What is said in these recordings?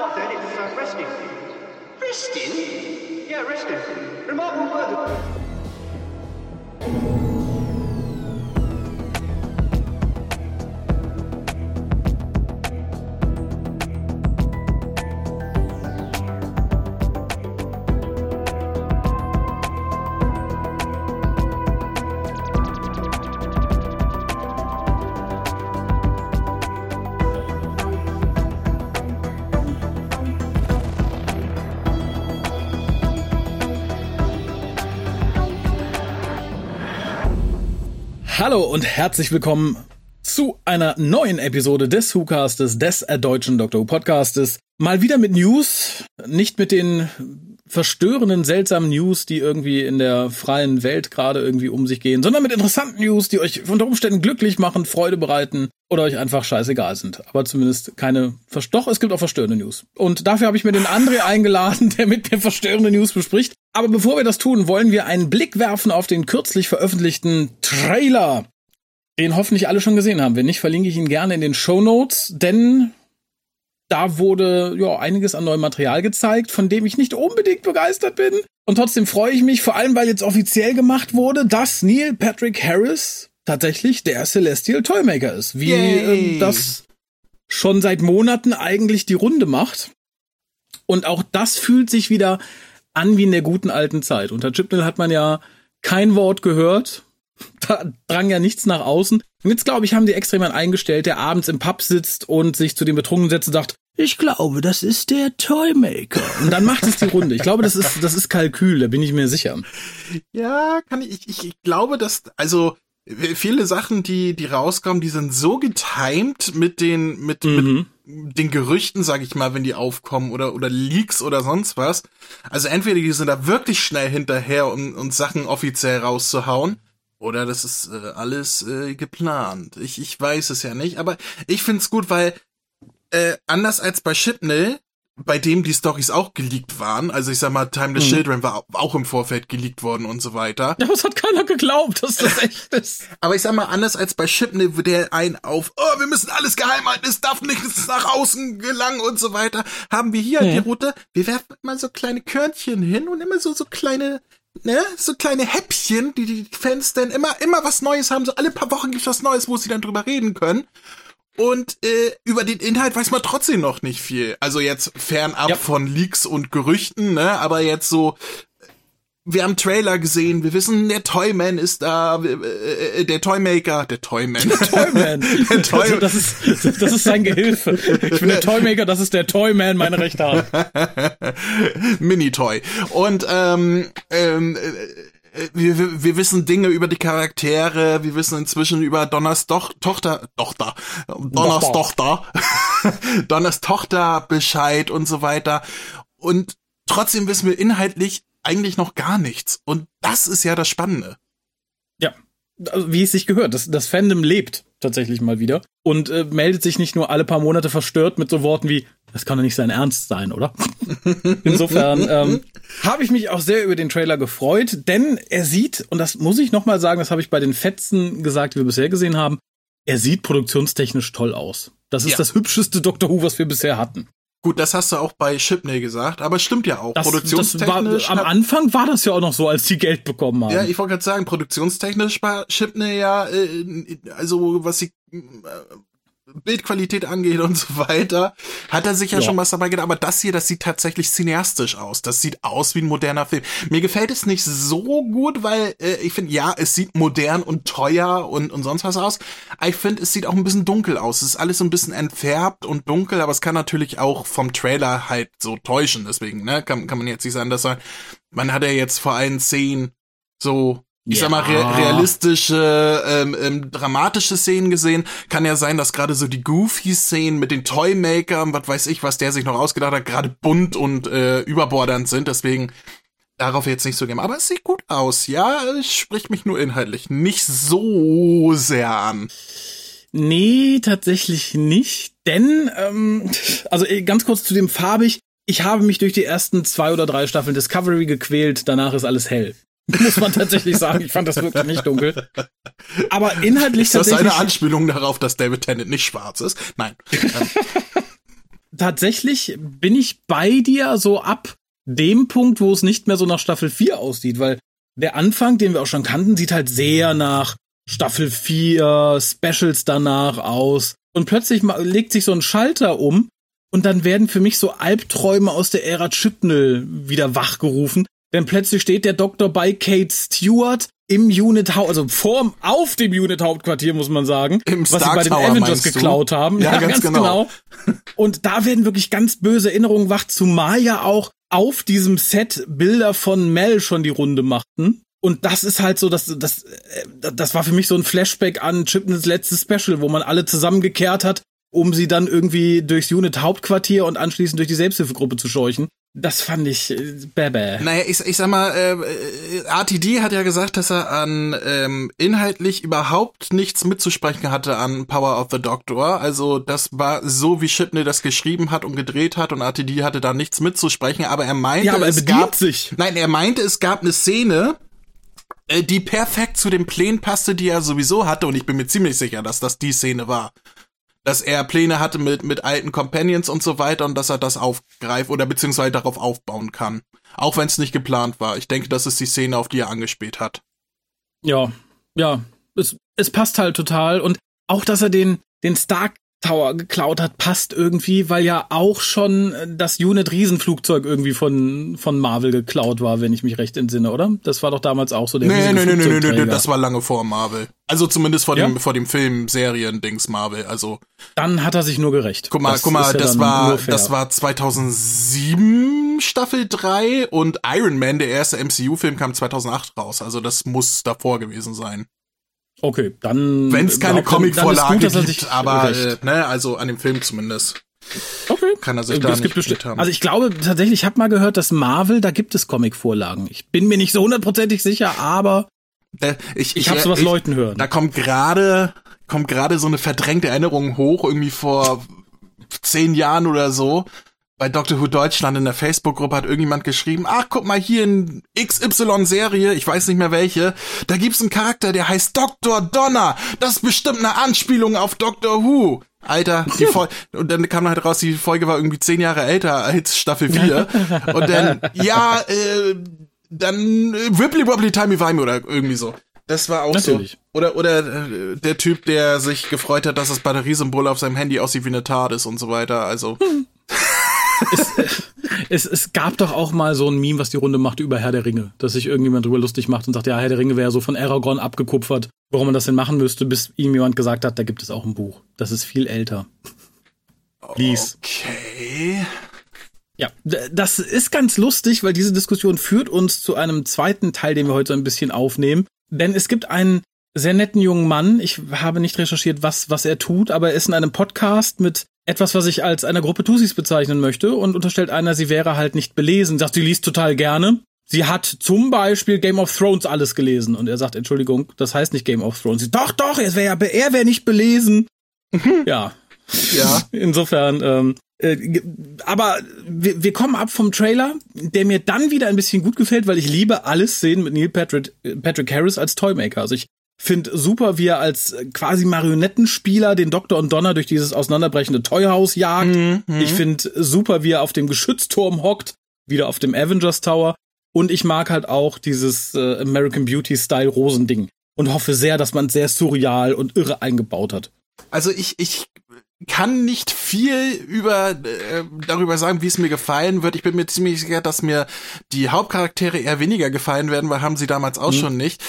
not dead, it's uh, resting. Resting? Yeah, resting. Remarkable word. Hallo und herzlich willkommen zu einer neuen Episode des WhoCastes, des deutschen Dr. Who Podcastes. Mal wieder mit News, nicht mit den verstörenden, seltsamen News, die irgendwie in der freien Welt gerade irgendwie um sich gehen, sondern mit interessanten News, die euch unter Umständen glücklich machen, Freude bereiten oder euch einfach scheißegal sind. Aber zumindest keine, doch, es gibt auch verstörende News. Und dafür habe ich mir den André eingeladen, der mit mir verstörende News bespricht. Aber bevor wir das tun, wollen wir einen Blick werfen auf den kürzlich veröffentlichten Trailer den hoffentlich alle schon gesehen haben. Wenn nicht, verlinke ich ihn gerne in den Show Notes, denn da wurde ja einiges an neuem Material gezeigt, von dem ich nicht unbedingt begeistert bin. Und trotzdem freue ich mich, vor allem weil jetzt offiziell gemacht wurde, dass Neil Patrick Harris tatsächlich der Celestial Toymaker ist. Wie äh, das schon seit Monaten eigentlich die Runde macht. Und auch das fühlt sich wieder an wie in der guten alten Zeit. Unter Chipnell hat man ja kein Wort gehört. Da drang ja nichts nach außen. Und jetzt, glaube ich, haben die extra jemanden eingestellt, der abends im Pub sitzt und sich zu den Betrunkenen setzt und sagt, ich glaube, das ist der Toymaker. Und dann macht es die Runde. Ich glaube, das ist, das ist Kalkül, da bin ich mir sicher. Ja, kann ich, ich, ich glaube, dass, also, viele Sachen, die, die rauskommen, die sind so getimed mit den, mit, mhm. mit den Gerüchten, sag ich mal, wenn die aufkommen oder, oder Leaks oder sonst was. Also entweder die sind da wirklich schnell hinterher, um, um Sachen offiziell rauszuhauen. Oder das ist äh, alles äh, geplant. Ich, ich weiß es ja nicht, aber ich find's gut, weil äh, anders als bei Chipnell, bei dem die Stories auch geleakt waren, also ich sag mal, Time the mhm. Children war auch im Vorfeld geleakt worden und so weiter. Ja, es hat keiner geglaubt, dass das echt ist. Aber ich sag mal, anders als bei Chipnell, der ein auf, oh, wir müssen alles geheim halten, es darf nichts nach außen gelangen und so weiter, haben wir hier mhm. die Route, wir werfen mal so kleine Körnchen hin und immer so, so kleine, ne, so kleine Häppchen, die die Fans dann immer, immer was Neues haben, so alle paar Wochen gibt's was Neues, wo sie dann drüber reden können. Und äh, über den Inhalt weiß man trotzdem noch nicht viel. Also jetzt fernab ja. von Leaks und Gerüchten, ne? Aber jetzt so, wir haben Trailer gesehen, wir wissen, der Toyman ist da, äh, der Toymaker, der Toyman. Der Toyman. der Toy also das, ist, das ist sein Gehilfe. Ich bin der Toymaker, das ist der Toyman, meine rechte Hand. Mini-Toy. Und ähm, ähm, äh, wir, wir wissen Dinge über die Charaktere, wir wissen inzwischen über Donners Doch Tochter, Tochter, Donners Tochter, Donners Tochter Bescheid und so weiter. Und trotzdem wissen wir inhaltlich eigentlich noch gar nichts. Und das ist ja das Spannende. Ja, also wie es sich gehört. Das, das Fandom lebt tatsächlich mal wieder und äh, meldet sich nicht nur alle paar Monate verstört mit so Worten wie, das kann doch nicht sein Ernst sein, oder? Insofern ähm, habe ich mich auch sehr über den Trailer gefreut, denn er sieht, und das muss ich nochmal sagen, das habe ich bei den Fetzen gesagt, die wir bisher gesehen haben, er sieht produktionstechnisch toll aus. Das ist ja. das hübscheste Doctor Who, was wir bisher hatten. Gut, das hast du auch bei Chipney gesagt, aber stimmt ja auch. Das, produktionstechnisch. Das war, am Anfang war das ja auch noch so, als die Geld bekommen haben. Ja, ich wollte gerade sagen, produktionstechnisch war Chipney ja, äh, also was sie äh, Bildqualität angeht und so weiter, hat er sich ja, ja, schon was dabei gedacht. Aber das hier, das sieht tatsächlich cineastisch aus. Das sieht aus wie ein moderner Film. Mir gefällt es nicht so gut, weil äh, ich finde, ja, es sieht modern und teuer und, und sonst was aus. Ich finde, es sieht auch ein bisschen dunkel aus. Es ist alles so ein bisschen entfärbt und dunkel, aber es kann natürlich auch vom Trailer halt so täuschen. Deswegen, ne, kann, kann man jetzt nicht sagen, dass er, man hat ja jetzt vor allen Szenen so ich ja. sag mal, realistische, ähm, ähm, dramatische Szenen gesehen. Kann ja sein, dass gerade so die Goofy-Szenen mit den Toymakern, was weiß ich, was der sich noch ausgedacht hat, gerade bunt und äh, überbordernd sind. Deswegen darauf jetzt nicht so gehen. Aber es sieht gut aus, ja. Es spricht mich nur inhaltlich nicht so sehr an. Nee, tatsächlich nicht. Denn, ähm, also äh, ganz kurz zu dem farbig. Ich habe mich durch die ersten zwei oder drei Staffeln Discovery gequält, danach ist alles hell. muss man tatsächlich sagen. Ich fand das wirklich nicht dunkel. Aber inhaltlich ist das eine Anspielung darauf, dass David Tennant nicht schwarz ist? Nein. tatsächlich bin ich bei dir so ab dem Punkt, wo es nicht mehr so nach Staffel 4 aussieht, weil der Anfang, den wir auch schon kannten, sieht halt sehr nach Staffel 4, Specials danach aus. Und plötzlich legt sich so ein Schalter um und dann werden für mich so Albträume aus der Ära Chibnall wieder wachgerufen. Denn plötzlich steht der Doktor bei Kate Stewart im Unit Haupt, also vorm, auf dem Unit Hauptquartier, muss man sagen, Im was Stark sie bei den Tower, Avengers geklaut haben. Ja, ganz genau. Und da werden wirklich ganz böse Erinnerungen wach, zumal ja auch auf diesem Set Bilder von Mel schon die Runde machten. Und das ist halt so, das, das, äh, das war für mich so ein Flashback an Chipness letztes Special, wo man alle zusammengekehrt hat, um sie dann irgendwie durchs Unit Hauptquartier und anschließend durch die Selbsthilfegruppe zu scheuchen. Das fand ich äh, bäbä. Naja, ich, ich sag mal, äh, äh, RTD hat ja gesagt, dass er an ähm, inhaltlich überhaupt nichts mitzusprechen hatte an Power of the Doctor. Also das war so, wie Chipney das geschrieben hat und gedreht hat und RTD hatte da nichts mitzusprechen, aber er meinte, Ja, aber er es gab, sich. Nein, er meinte, es gab eine Szene, äh, die perfekt zu den Plänen passte, die er sowieso hatte und ich bin mir ziemlich sicher, dass das die Szene war. Dass er Pläne hatte mit, mit alten Companions und so weiter und dass er das aufgreift oder beziehungsweise darauf aufbauen kann. Auch wenn es nicht geplant war. Ich denke, das ist die Szene, auf die er angespielt hat. Ja, ja, es, es passt halt total. Und auch, dass er den, den Stark Tower geklaut hat, passt irgendwie, weil ja auch schon das Unit Riesenflugzeug irgendwie von, von Marvel geklaut war, wenn ich mich recht entsinne, oder? Das war doch damals auch so der Nee, nee, nee, nee, nee, nee, das war lange vor Marvel. Also zumindest vor Ja? dem, vor dem Film, Serien, Dings Marvel. Also, Dann hat er sich nur gerecht. guck mal, Das guck mal, ja das war, das war 2007 Staffel 3 und Iron Man, der erste MCU-Film, kam 2008 raus. Also das muss davor gewesen sein. Okay, dann. Wenn es keine Comicvorlage gibt, sich aber, äh, ne, also an dem Film zumindest. Okay. Kann er sich Äh, da es nicht gibt haben. Also ich glaube tatsächlich, ich habe mal gehört, dass Marvel, da gibt es Comic-Vorlagen. Ich bin mir nicht so hundertprozentig sicher, aber Äh, ich ich habe sowas ich- Leuten hören. Da kommt gerade kommt gerade so eine verdrängte Erinnerung hoch, irgendwie vor zehn Jahren oder so. Bei Doctor Who Deutschland in der Facebook-Gruppe hat irgendjemand geschrieben, ach, guck mal hier in XY-Serie, ich weiß nicht mehr welche, da gibt's einen Charakter, der heißt Dr. Donner. Das ist bestimmt eine Anspielung auf Doctor Who. Alter, die Folge, und dann kam halt raus, die Folge war irgendwie zehn Jahre älter als Staffel 4. und dann, ja, äh, dann äh, Wibbly Wobbly Timey Wimey oder irgendwie so. Das war auch Natürlich. so. Oder, oder äh, der Typ, der sich gefreut hat, dass das Batteriesymbol auf seinem Handy aussieht wie eine TARDIS und so weiter. Also, Es, es gab doch auch mal so ein Meme, was die Runde machte über Herr der Ringe, dass sich irgendjemand drüber lustig macht und sagt, ja, Herr der Ringe wäre so von Aragorn abgekupfert, warum man das denn machen müsste, bis ihm jemand gesagt hat, da gibt es auch ein Buch. Das ist viel älter. Lies. okay. Ja, das ist ganz lustig, weil diese Diskussion führt uns zu einem zweiten Teil, den wir heute so ein bisschen aufnehmen. Denn es gibt einen sehr netten jungen Mann. Ich habe nicht recherchiert, was, was er tut, aber er ist in einem Podcast mit etwas, was ich als einer Gruppe Tussis bezeichnen möchte und unterstellt einer, sie wäre halt nicht belesen. Sagt, sie liest total gerne. Sie hat zum Beispiel Game of Thrones alles gelesen und er sagt, Entschuldigung, das heißt nicht Game of Thrones. Sie, doch, doch, er wäre ja, er wäre nicht belesen. ja, Ja. Insofern, ähm, äh, aber wir, wir kommen ab vom Trailer, der mir dann wieder ein bisschen gut gefällt, weil ich liebe alle Szenen mit Neil Patrick, äh, Patrick Harris als Toymaker. Also ich finde super, wie er als äh, quasi Marionettenspieler den Doktor und Donner durch dieses auseinanderbrechende Toyhaus jagt. Ich finde super, wie er auf dem Geschützturm hockt, wieder auf dem Avengers Tower. Und ich mag halt auch dieses äh, American Beauty Style Rosending und hoffe sehr, dass man es sehr surreal und irre eingebaut hat. Also ich, ich kann nicht viel über äh, darüber sagen, wie es mir gefallen wird. Ich bin mir ziemlich sicher, dass mir die Hauptcharaktere eher weniger gefallen werden, weil haben sie damals auch schon nicht.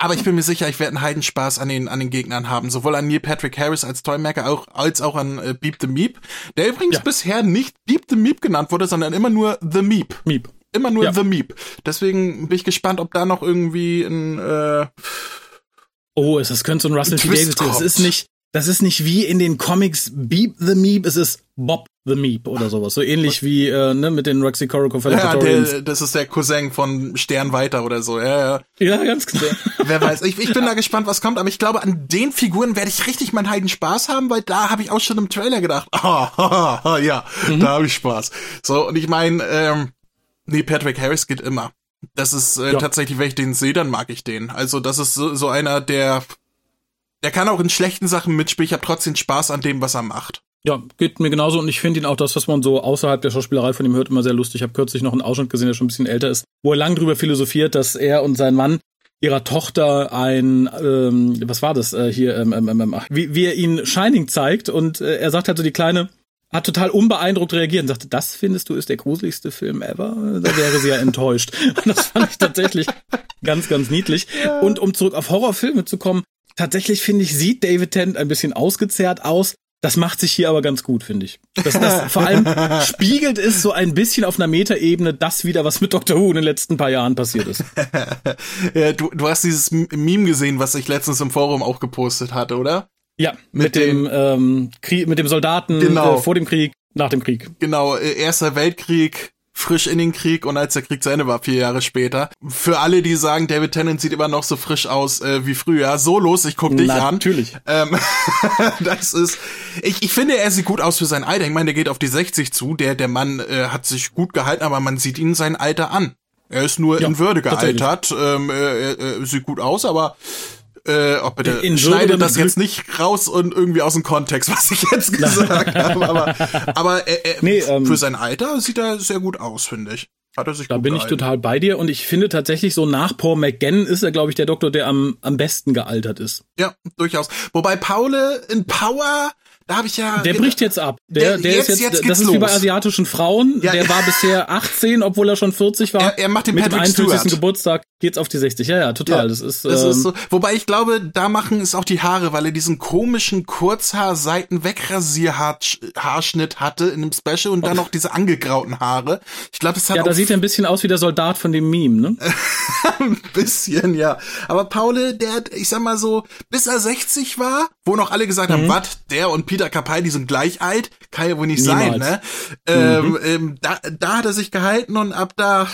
Aber ich bin mir sicher, ich werde einen Heidenspaß an den, an den Gegnern haben. Sowohl an Neil Patrick Harris als Toymaker auch, als auch an äh, Beep the Meep. Der übrigens Ja. bisher nicht Beep the Meep genannt wurde, sondern immer nur The Meep. Miep. Immer nur Ja. The Meep. Deswegen bin ich gespannt, ob da noch irgendwie ein, äh, Oh, es das könnte so ein Russell T. Davis. Das kommt. ist nicht, das ist nicht wie in den Comics Beep the Meep, es ist Bob the Meep oder sowas. So ähnlich wie äh, ne, mit den Roxy Coraco ja, der, das ist der Cousin von Stern weiter oder so. Ja, ja. Ja, ganz genau. Wer weiß. Ich, ich bin da gespannt, was kommt, aber ich glaube, an den Figuren werde ich richtig meinen Heiden Spaß haben, weil da habe ich auch schon im Trailer gedacht, ah, ha, ha, ja, Mhm. da habe ich Spaß. So, und ich meine, ähm, nee, Patrick Harris geht immer. Das ist äh, Ja. tatsächlich, wenn ich den sehe, dann mag ich den. Also, das ist so, so einer, der, der kann auch in schlechten Sachen mitspielen. Ich habe trotzdem Spaß an dem, was er macht. Ja, geht mir genauso und ich finde ihn auch das, was man so außerhalb der Schauspielerei von ihm hört, immer sehr lustig. Ich habe kürzlich noch einen Ausschnitt gesehen, der schon ein bisschen älter ist, wo er lang drüber philosophiert, dass er und sein Mann ihrer Tochter ein, ähm, was war das äh, hier, ähm, ähm, ähm, wie, wie er ihn Shining zeigt und äh, er sagt halt so, die Kleine hat total unbeeindruckt reagiert und sagte, das findest du ist der gruseligste Film ever? Da wäre sie ja enttäuscht. das fand ich tatsächlich ganz, ganz niedlich. Ja. Und um zurück auf Horrorfilme zu kommen, tatsächlich finde ich, sieht David Tennant ein bisschen ausgezehrt aus. Das macht sich hier aber ganz gut, finde ich. Das, das vor allem spiegelt es so ein bisschen auf einer Metaebene das wieder, was mit Doctor Who in den letzten paar Jahren passiert ist. ja, du, du hast dieses Meme gesehen, was ich letztens im Forum auch gepostet hatte, oder? Ja, mit, mit dem ähm, Krieg, mit dem Soldaten genau. äh, vor dem Krieg, nach dem Krieg. Genau, äh, Erster Weltkrieg, frisch in den Krieg und als der Krieg zu Ende war, vier Jahre später. Für alle, die sagen, David Tennant sieht immer noch so frisch aus äh, wie früher, so los, ich guck dich Natürlich. an. Natürlich. Ähm, das ist, ich, ich finde, er sieht gut aus für sein Alter. Ich meine, der geht auf die 60 zu. Der, der Mann äh, hat sich gut gehalten, aber man sieht ihn sein Alter an. Er ist nur ja, in Würde gealtert, ähm, er, er, sieht gut aus, aber äh, oh bitte, in schneide das jetzt nicht raus und irgendwie aus dem Kontext, was ich jetzt gesagt habe. Aber, aber er, er, nee, ähm, für sein Alter sieht er sehr gut aus, finde ich. Hat er sich da bin gehalten. ich total bei dir und ich finde tatsächlich so nach Paul McGann ist er, glaube ich, der Doktor, der am, am besten gealtert ist. Ja, durchaus. Wobei Paul in Power da habe ich ja. Der bricht jetzt ab. Der, der, der jetzt, ist jetzt, jetzt das ist los. wie bei asiatischen Frauen. Ja, der ja. war bisher 18, obwohl er schon 40 war. Er, er macht den Mit Patrick dem 41. Geburtstag geht's auf die 60. Ja, ja, total. Ja, das ist, das ähm, ist so. Wobei ich glaube, da machen es auch die Haare, weil er diesen komischen Kurzhaar Seiten Wegrasierhaarschnitt hatte in einem Special und dann noch diese angegrauten Haare. Ich glaube, das hat Ja, da sieht er ein bisschen aus wie der Soldat von dem Meme, ne? ein bisschen, ja. Aber Paul, der hat, ich sag mal so, bis er 60 war, wo noch alle gesagt haben, mhm. was, der und Peter Capaldi die sind gleich alt, kann ja wohl nicht Niemals. sein, ne? Ähm, mhm. ähm, da, da hat er sich gehalten und ab da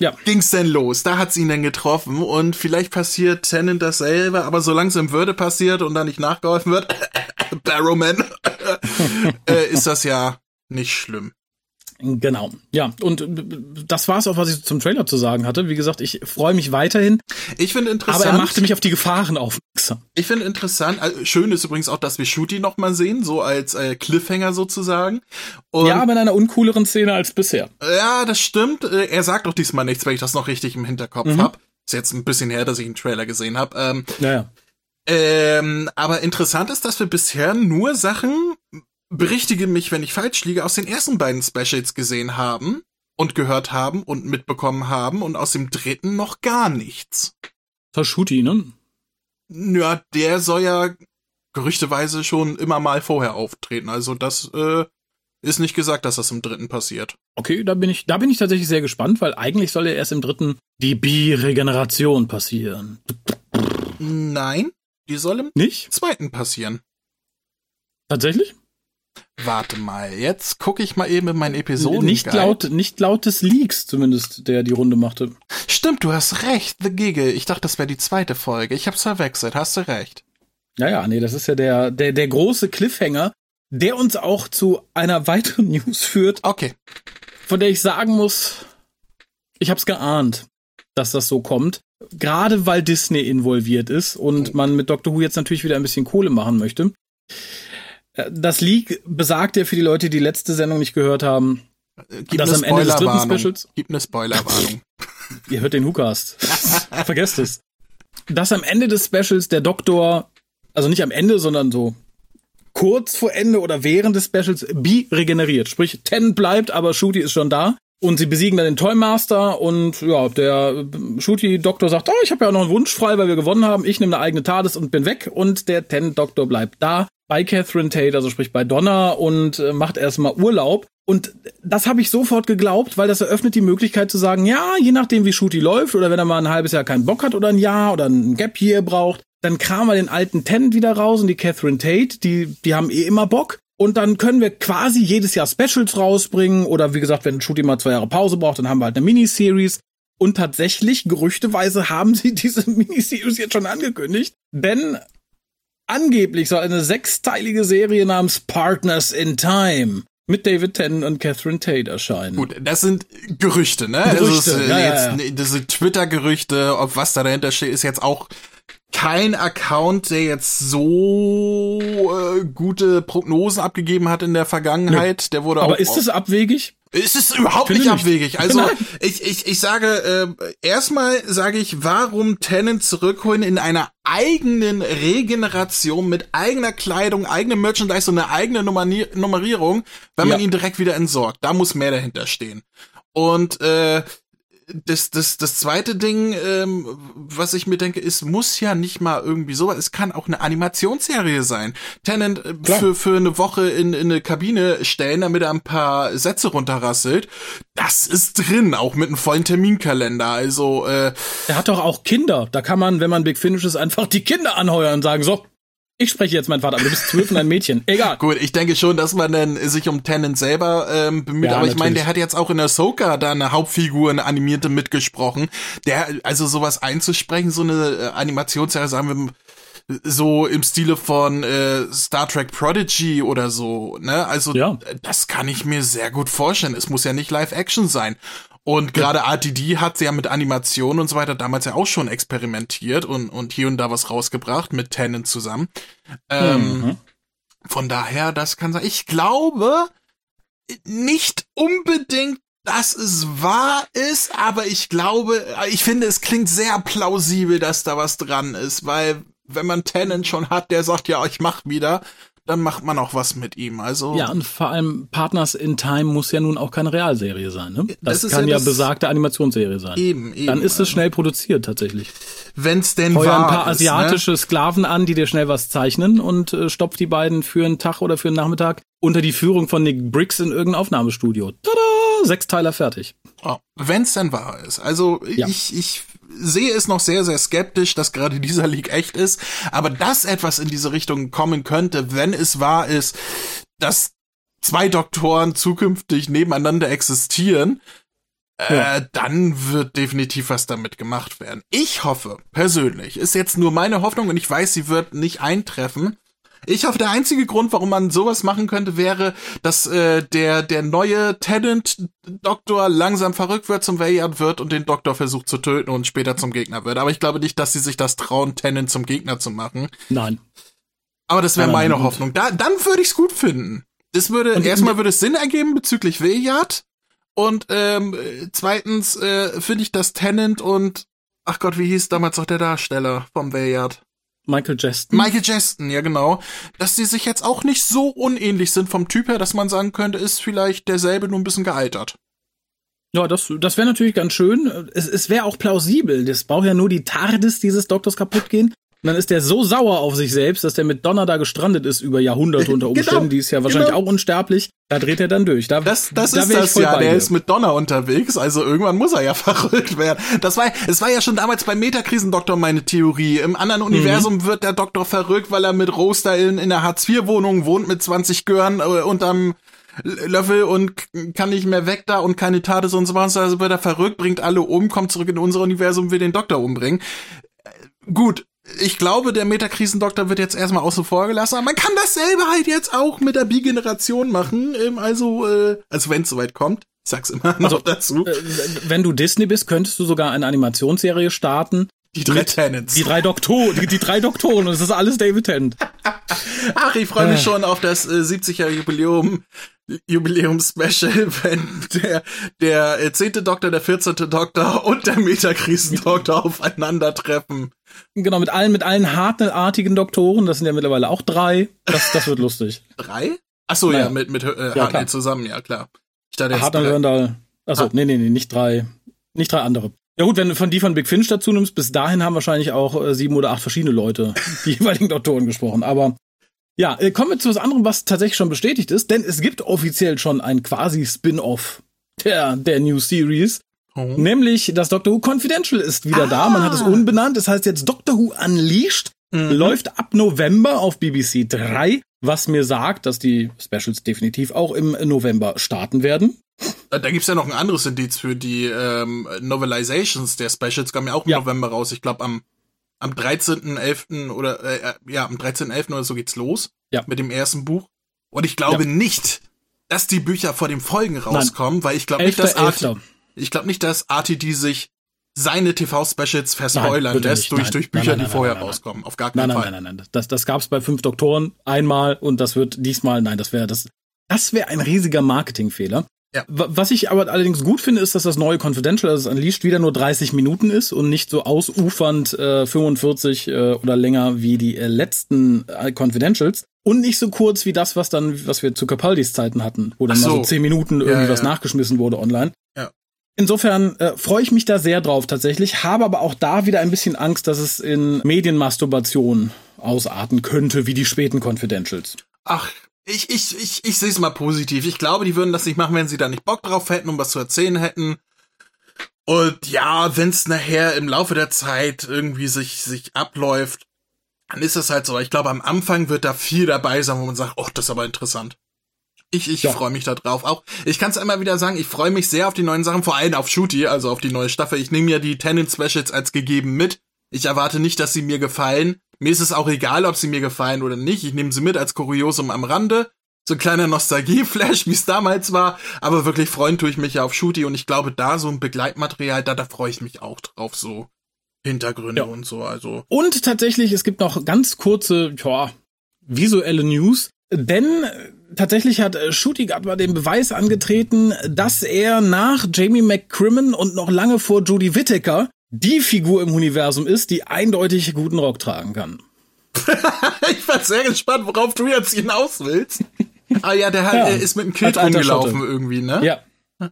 ja. ging's denn los. Da hat's ihn dann getroffen und vielleicht passiert Tennant dasselbe, aber solange es im Würde passiert und da nicht nachgeholfen wird, Barrowman, äh, ist das ja nicht schlimm. Genau. Ja, und das war's auch, was ich zum Trailer zu sagen hatte. Wie gesagt, ich freue mich weiterhin. Ich finde interessant. Aber er machte mich auf die Gefahren aufmerksam. Ich finde interessant. Also schön ist übrigens auch, dass wir Shooty noch mal sehen, so als äh, Cliffhanger sozusagen. Und ja, aber in einer uncooleren Szene als bisher. Ja, das stimmt. Äh, er sagt auch diesmal nichts, weil ich das noch richtig im Hinterkopf mhm. hab. Ist jetzt ein bisschen her, dass ich einen Trailer gesehen habe. Ähm, naja. Ähm, aber interessant ist, dass wir bisher nur Sachen berichtige mich, wenn ich falsch liege, aus den ersten beiden Specials gesehen haben und gehört haben und mitbekommen haben und aus dem dritten noch gar nichts. Tashuti, ne? Ja, der soll ja gerüchteweise schon immer mal vorher auftreten. Also das äh, ist nicht gesagt, dass das im dritten passiert. Okay, da bin ich, da bin ich tatsächlich sehr gespannt, weil eigentlich soll ja erst im dritten die Bi-Regeneration passieren. Nein, die soll im nicht? zweiten passieren. Tatsächlich? Warte mal, jetzt gucke ich mal eben in meinen Episoden. Nicht laut, nicht laut des Leaks zumindest, der die Runde machte. Stimmt, du hast recht, The Giggle. Ich dachte, das wäre die zweite Folge. Ich hab's verwechselt, hast du recht. Naja, nee, das ist ja der, der, der große Cliffhanger, der uns auch zu einer weiteren News führt. Okay. Von der ich sagen muss, ich hab's geahnt, dass das so kommt. Gerade weil Disney involviert ist und man mit Doctor Who jetzt natürlich wieder ein bisschen Kohle machen möchte. Das Leak besagt ja für die Leute, die die letzte Sendung nicht gehört haben, Gib dass am Ende des dritten Specials. Gib eine Spoilerwarnung. Ihr hört den Hookast. Vergesst es. Dass am Ende des Specials der Doktor, also nicht am Ende, sondern so kurz vor Ende oder während des Specials bi regeneriert. Sprich, Ten bleibt, aber Shooty ist schon da. Und sie besiegen dann den Toymaster und ja, der Shooty-Doktor sagt, oh, ich habe ja noch einen Wunsch frei, weil wir gewonnen haben. Ich nehme eine eigene TARDIS und bin weg. Und der Ten-Doktor bleibt da bei Catherine Tate, also sprich bei Donna und äh, macht erstmal Urlaub. Und das habe ich sofort geglaubt, weil das eröffnet die Möglichkeit zu sagen, ja, je nachdem wie Shooty läuft oder wenn er mal ein halbes Jahr keinen Bock hat oder ein Jahr oder ein Gap Year braucht, dann kramen wir den alten Tennant wieder raus und die Catherine Tate, die, die haben eh immer Bock. Und dann können wir quasi jedes Jahr Specials rausbringen oder wie gesagt, wenn Shooty mal zwei Jahre Pause braucht, dann haben wir halt eine Miniseries. Und tatsächlich, gerüchteweise haben sie diese Miniseries jetzt schon angekündigt, denn Angeblich soll eine sechsteilige Serie namens Partners in Time mit David Tennant und Catherine Tate erscheinen. Gut, das sind Gerüchte, ne? Gerüchte, also ja, jetzt, ja. Diese Twitter-Gerüchte, ob was da dahinter steht, ist jetzt auch kein Account, der jetzt so äh, gute Prognosen abgegeben hat in der Vergangenheit. Der wurde Aber auch, ist es abwegig? es ist überhaupt nicht nicht. abwegig. Also Nein. ich, ich, ich sage, äh, erstmal sage ich, warum Tennant zurückholen in einer eigenen Regeneration mit eigener Kleidung, eigenem Merchandise und einer eigenen Nummeri Nummerierung, wenn man Ja. ihn direkt wieder entsorgt. Da muss mehr dahinter stehen. Und äh, das, das, das zweite Ding, ähm, was ich mir denke, ist, muss ja nicht mal irgendwie sowas, es kann auch eine Animationsserie sein. Tennant äh, für, für eine Woche in, in eine Kabine stellen, damit er ein paar Sätze runterrasselt. Das ist drin, auch mit einem vollen Terminkalender. Also, äh, Er hat doch auch Kinder. Da kann man, wenn man Big Finish ist, einfach die Kinder anheuern und sagen, so, ich spreche jetzt meinen Vater, aber du bist zwölf und ein Mädchen. Egal. Gut, ich denke schon, dass man dann sich um Tennant selber ähm, bemüht, Ja, aber ich meine, der hat jetzt auch in Ahsoka da eine Hauptfigur, eine animierte mitgesprochen. Der, also sowas einzusprechen, so eine äh, Animationsserie, sagen wir so im Stile von äh, Star Trek Prodigy oder so, ne? Also Ja. das kann ich mir sehr gut vorstellen. Es muss ja nicht Live-Action sein. Und gerade RTD hat ja mit Animation und so weiter damals ja auch schon experimentiert und, und hier und da was rausgebracht mit Tennant zusammen. Ähm, Mhm. von daher, das kann sein. Ich glaube nicht unbedingt, dass es wahr ist, aber ich glaube, ich finde, es klingt sehr plausibel, dass da was dran ist, weil wenn man Tennant schon hat, der sagt, ja, ich mach wieder, dann macht man auch was mit ihm. Also Ja, und vor allem Partners in Time muss ja nun auch keine Realserie sein. Ne? Das, Das kann ja ja, das- besagte Animationsserie sein. eben, eben. Dann ist es schnell produziert tatsächlich. wenn's denn Heuer wahr ein paar ist, ne? asiatische Sklaven an, die dir schnell was zeichnen und äh, stopft die beiden für einen Tag oder für einen Nachmittag unter die Führung von Nick Briggs in irgendein Aufnahmestudio. Tada! Sechs Teiler fertig. Oh, wenn's denn wahr ist. Also Ja. ich, ich sehe es noch sehr, sehr skeptisch, dass gerade dieser Leak echt ist. Aber dass etwas in diese Richtung kommen könnte, wenn es wahr ist, dass zwei Doktoren zukünftig nebeneinander existieren, Ja. äh, dann wird definitiv was damit gemacht werden. Ich hoffe, persönlich, ist jetzt nur meine Hoffnung und ich weiß, sie wird nicht eintreffen. Ich hoffe, der einzige Grund, warum man sowas machen könnte, wäre, dass äh, der der neue Tenant-Doktor langsam verrückt wird, zum Valiant wird und den Doktor versucht zu töten und später zum Gegner wird. Aber ich glaube nicht, dass sie sich das trauen, Tenant zum Gegner zu machen. Nein. Aber das wäre meine Hoffnung. Da, dann würde ich es gut finden. Das würde Und- erstmal würde es Sinn ergeben bezüglich Valiant und ähm, zweitens äh, finde ich, dass Tenant und ach Gott, wie hieß damals noch der Darsteller vom Valiant? Michael Jeston. Michael Justin, ja genau, dass die sich jetzt auch nicht so unähnlich sind vom Typ her, dass man sagen könnte, ist vielleicht derselbe nur ein bisschen gealtert. Ja, das, das wäre natürlich ganz schön. Es, es wäre auch plausibel. Das braucht ja nur die TARDIS dieses Doktors kaputt gehen. Und dann ist der so sauer auf sich selbst, dass der mit Donner da gestrandet ist über Jahrhunderte unter Genau, Umständen. Die ist ja wahrscheinlich genau. auch unsterblich. Da dreht er dann durch. Da, Das, das da ist das ja, der ist mit Donner unterwegs, also irgendwann muss er ja verrückt werden. Das war, es war ja schon damals beim Metakrisendoktor meine Theorie. Im anderen Universum wird der Doktor verrückt, weil er mit Roster in, in einer Hartz-IV-Wohnung wohnt mit 20 Gören äh, unterm Löffel und kann nicht mehr weg da und keine Tate und so was. Also wird er verrückt, bringt alle um, kommt zurück in unser Universum, will den Doktor umbringen. Äh, Gut, ich glaube, der Metakrisendoktor wird jetzt erstmal außen vor gelassen, aber man kann dasselbe halt jetzt auch mit der Bi-Generation machen. Ähm, also, äh, also wenn es soweit kommt, ich sag's immer noch Also, dazu. Äh, wenn du Disney bist, könntest du sogar eine Animationsserie starten. die drei Tenants. Die drei Doktoren, die, die drei Doktoren, und es ist alles David Tennant. Ach, ich freue mich Äh. schon auf das äh, 70er Jubiläum. Jubiläum-Special, wenn der, der äh, zehnte Doktor, der 14. Doktor und der Metakrisendoktor aufeinandertreffen. Genau, mit allen, mit allen hartnäckigen Doktoren, das sind ja mittlerweile auch drei. Das, das wird lustig. Drei? Ach so, Naja. ja, mit, mit äh, Ja, Hartnell zusammen, ja klar. Ich dachte jetzt Hartnell drei. Röndal. Achso, Ah. nee, nee, nee, nicht drei. Nicht drei andere. Ja gut, wenn du von die von Big Finch dazu nimmst, bis dahin haben wahrscheinlich auch äh, sieben oder acht verschiedene Leute die jeweiligen Doktoren gesprochen. Aber ja, äh, kommen wir zu was anderem, was tatsächlich schon bestätigt ist, denn es gibt offiziell schon ein quasi Spin-off der, der New Series. Oh. Nämlich das Doctor Who Confidential ist wieder da. Man hat es Ah. unbenannt. Das heißt jetzt Doctor Who Unleashed. Mhm. Läuft ab November auf BBC 3, was mir sagt, dass die Specials definitiv auch im November starten werden. Da gibt's ja noch ein anderes Indiz für die ähm, Novelizations der Specials, kam ja auch im Ja. November raus. Ich glaube am am 13.11. oder äh, äh, ja, am 13.11. oder so geht's los Ja. mit dem ersten Buch. Und ich glaube nicht, dass die Bücher vor dem Folgen rauskommen, weil ich glaube nicht, dass Elfter. ich glaube nicht, dass RTD sich seine TV-Specials verspoilern bitte lässt durch, Nein. durch Nein, Bücher, nein, die nein, vorher nein, nein, rauskommen. Auf gar Nein, keinen nein, Fall. nein, nein, nein. Das, das gab's bei fünf Doktoren einmal und das wird diesmal, nein, das wäre das, das wäre ein riesiger Marketingfehler. Ja. Wa- Was ich aber allerdings gut finde, ist, dass das neue Confidential, also das Unleashed, wieder nur 30 Minuten ist und nicht so ausufernd äh, 45 äh, oder länger wie die äh, letzten äh, Confidentials. Und nicht so kurz wie das, was dann, was wir zu Capaldis Zeiten hatten, wo dann Ach mal so. so 10 Minuten irgendwie Ja, was ja. nachgeschmissen wurde online. Ja. Insofern äh, freue ich mich da sehr drauf tatsächlich, habe aber auch da wieder ein bisschen Angst, dass es in Medienmasturbation ausarten könnte, wie die späten Confidentials. Ach, ich, ich, ich, ich sehe es mal positiv. Ich glaube, die würden das nicht machen, wenn sie da nicht Bock drauf hätten und was zu erzählen hätten. Und ja, wenn es nachher im Laufe der Zeit irgendwie sich, sich abläuft, dann ist das halt so. Ich glaube, am Anfang wird da viel dabei sein, wo man sagt, oh, das ist aber interessant. Ich, ich Ja. freue mich da drauf. Auch, ich kann es einmal wieder sagen, ich freue mich sehr auf die neuen Sachen, vor allem auf Shooty, also auf die neue Staffel. Ich nehme ja die Tenant Specials als gegeben mit. Ich erwarte nicht, dass sie mir gefallen. Mir ist es auch egal, ob sie mir gefallen oder nicht. Ich nehme sie mit als Kuriosum am Rande. So ein kleiner Nostalgie-Flash, wie es damals war. Aber wirklich freuen tue ich mich ja auf Shooty und ich glaube, da so ein Begleitmaterial, da, da freue ich mich auch drauf, so Hintergründe Ja. und so. Also, Und tatsächlich, es gibt noch ganz kurze, ja, visuelle News. Denn tatsächlich hat äh, Shooty aber den Beweis angetreten, dass er nach Jamie McCrimmon und noch lange vor Jodie Whittaker die Figur im Universum ist, die eindeutig guten Rock tragen kann. ich war sehr gespannt, worauf du jetzt hinaus willst. Ah ja, der hat, Ja, ist mit dem Kilt rumgelaufen irgendwie, ne? Ja.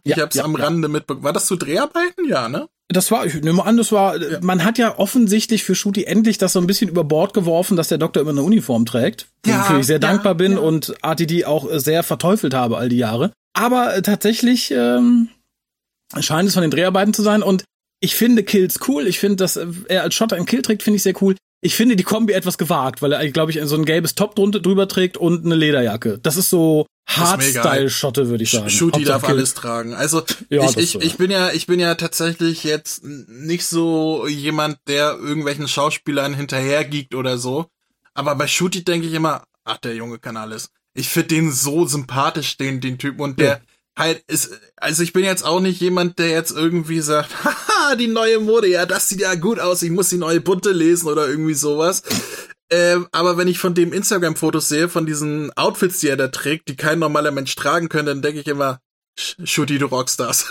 Ich ja, hab's ja, am. Rande mitbekommen. War das zu Dreharbeiten? Ja, ne? Das war, ich nehme an, das war, man hat ja offensichtlich für Shooty endlich das so ein bisschen über Bord geworfen, dass der Doktor immer eine Uniform trägt. Ja, wofür ich sehr dankbar bin und RTD auch sehr verteufelt habe all die Jahre. Aber äh, tatsächlich ähm, scheint es von den Dreharbeiten zu sein und ich finde Kills cool. Ich finde, dass er als Schotter einen Kill trägt, finde ich sehr cool. Ich finde die Kombi etwas gewagt, weil er, glaube ich, so ein gelbes Top drunter, drüber trägt und eine Lederjacke. Das ist so. Hardstyle-Schotte, würde ich sagen. Shooty darf Kill. alles tragen. Also Ja, ich, ich, so. ich bin ja, ich bin ja tatsächlich jetzt nicht so jemand, der irgendwelchen Schauspielern hinterhergeekt oder so. Aber bei Shooty denke ich immer, ach, der Junge kann alles. Ich finde den so sympathisch, den, den Typen. Und der halt ist, also ich bin jetzt auch nicht jemand, der jetzt irgendwie sagt, haha, die neue Mode, ja, das sieht ja gut aus, ich muss die neue Bunte lesen oder irgendwie sowas. Ähm, aber wenn ich von dem Instagram-Fotos sehe, von diesen Outfits, die er da trägt, die kein normaler Mensch tragen könnte, dann denke ich immer, Sh- Shooty, du Rockstars.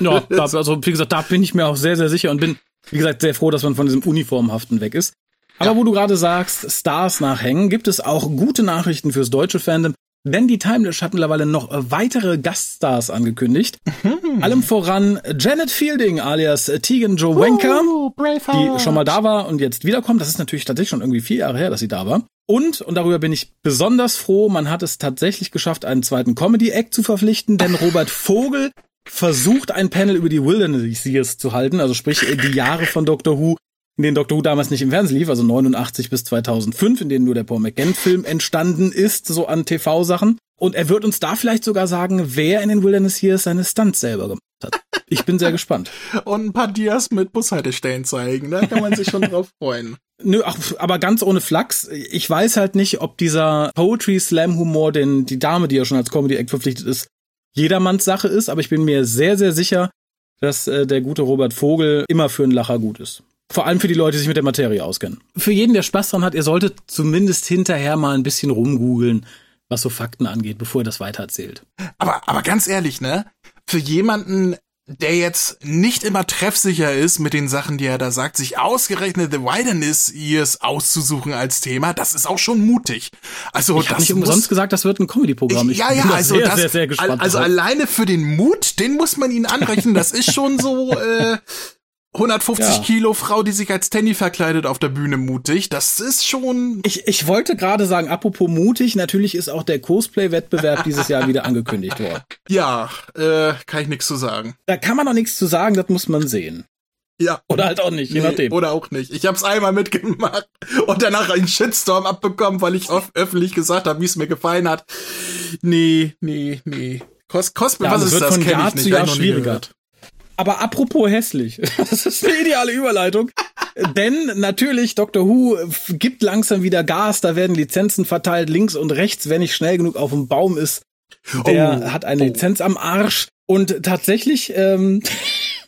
Ja, da, also wie gesagt, da bin ich mir auch sehr, sehr sicher und bin, wie gesagt, sehr froh, dass man von diesem Uniformhaften weg ist. Aber wo du gerade sagst, Stars nachhängen, gibt es auch gute Nachrichten fürs deutsche Fandom, denn die Timelash hat mittlerweile noch äh, weitere Gaststars angekündigt. Allem voran Janet Fielding alias Tegan Joe Wanker, die schon mal da war und jetzt wiederkommt. Das ist natürlich tatsächlich schon irgendwie vier Jahre her, dass sie da war. Und, und darüber bin ich besonders froh, man hat es tatsächlich geschafft, einen zweiten Comedy-Act zu verpflichten, denn Robert Vogel versucht, ein Panel über die Wilderness Years zu halten, also sprich äh, die Jahre von Doctor Who, in denen Doctor Who damals nicht im Fernsehen lief, also 89 bis 2005, in denen nur der Paul McGann-Film entstanden ist, so an TV-Sachen. Und er wird uns da vielleicht sogar sagen, wer in den Wilderness Years seine Stunts selber gemacht hat. Ich bin sehr gespannt. Und ein paar Dias mit Bushaltestellen zeigen, da kann man sich schon drauf freuen. Nö, ach, aber ganz ohne Flachs. Ich weiß halt nicht, ob dieser Poetry Slam Humor, den die Dame, die ja schon als Comedy Act verpflichtet ist, jedermanns Sache ist, aber ich bin mir sehr, sehr sicher, dass äh, der gute Robert Vogel immer für einen Lacher gut ist. Vor allem für die Leute, die sich mit der Materie auskennen. Für jeden, der Spaß dran hat, ihr solltet zumindest hinterher mal ein bisschen rumgoogeln, was so Fakten angeht, bevor ihr das weitererzählt. Aber, aber ganz ehrlich, ne? Für jemanden, der jetzt nicht immer treffsicher ist mit den Sachen, die er da sagt, sich ausgerechnet The Wilderness Years auszusuchen als Thema, das ist auch schon mutig. Also Ich habe das nicht umsonst gesagt, das wird ein Comedy-Programm. Ich, ja, bin ja, also sehr, das, sehr, sehr gespannt. al- also drauf. alleine für den Mut, den muss man ihn anrechnen. Das ist schon so äh, 150 Ja. Kilo Frau, die sich als Tanny verkleidet auf der Bühne mutig. Das ist schon. Ich, ich wollte gerade sagen, apropos mutig, natürlich ist auch der Cosplay-Wettbewerb dieses Jahr wieder angekündigt worden. Ja, äh, kann ich nichts zu sagen. Da kann man noch nichts zu sagen, das muss man sehen. Ja. Oder halt auch nicht, je Nee, nachdem. Oder auch nicht. Ich hab's einmal mitgemacht und danach einen Shitstorm abbekommen, weil ich öffentlich gesagt habe, wie es mir gefallen hat. Nee, nee, nee. Cos Cosplay, Ja, was ist das? von Kenn Jahr ich nicht. zu Jahr schwieriger. gehört. Aber apropos hässlich, das ist eine ideale Überleitung. Denn natürlich, Doctor Who gibt langsam wieder Gas, da werden Lizenzen verteilt, links und rechts, wenn nicht schnell genug auf dem Baum ist. Der Oh, hat eine oh. Lizenz am Arsch. Und tatsächlich ähm,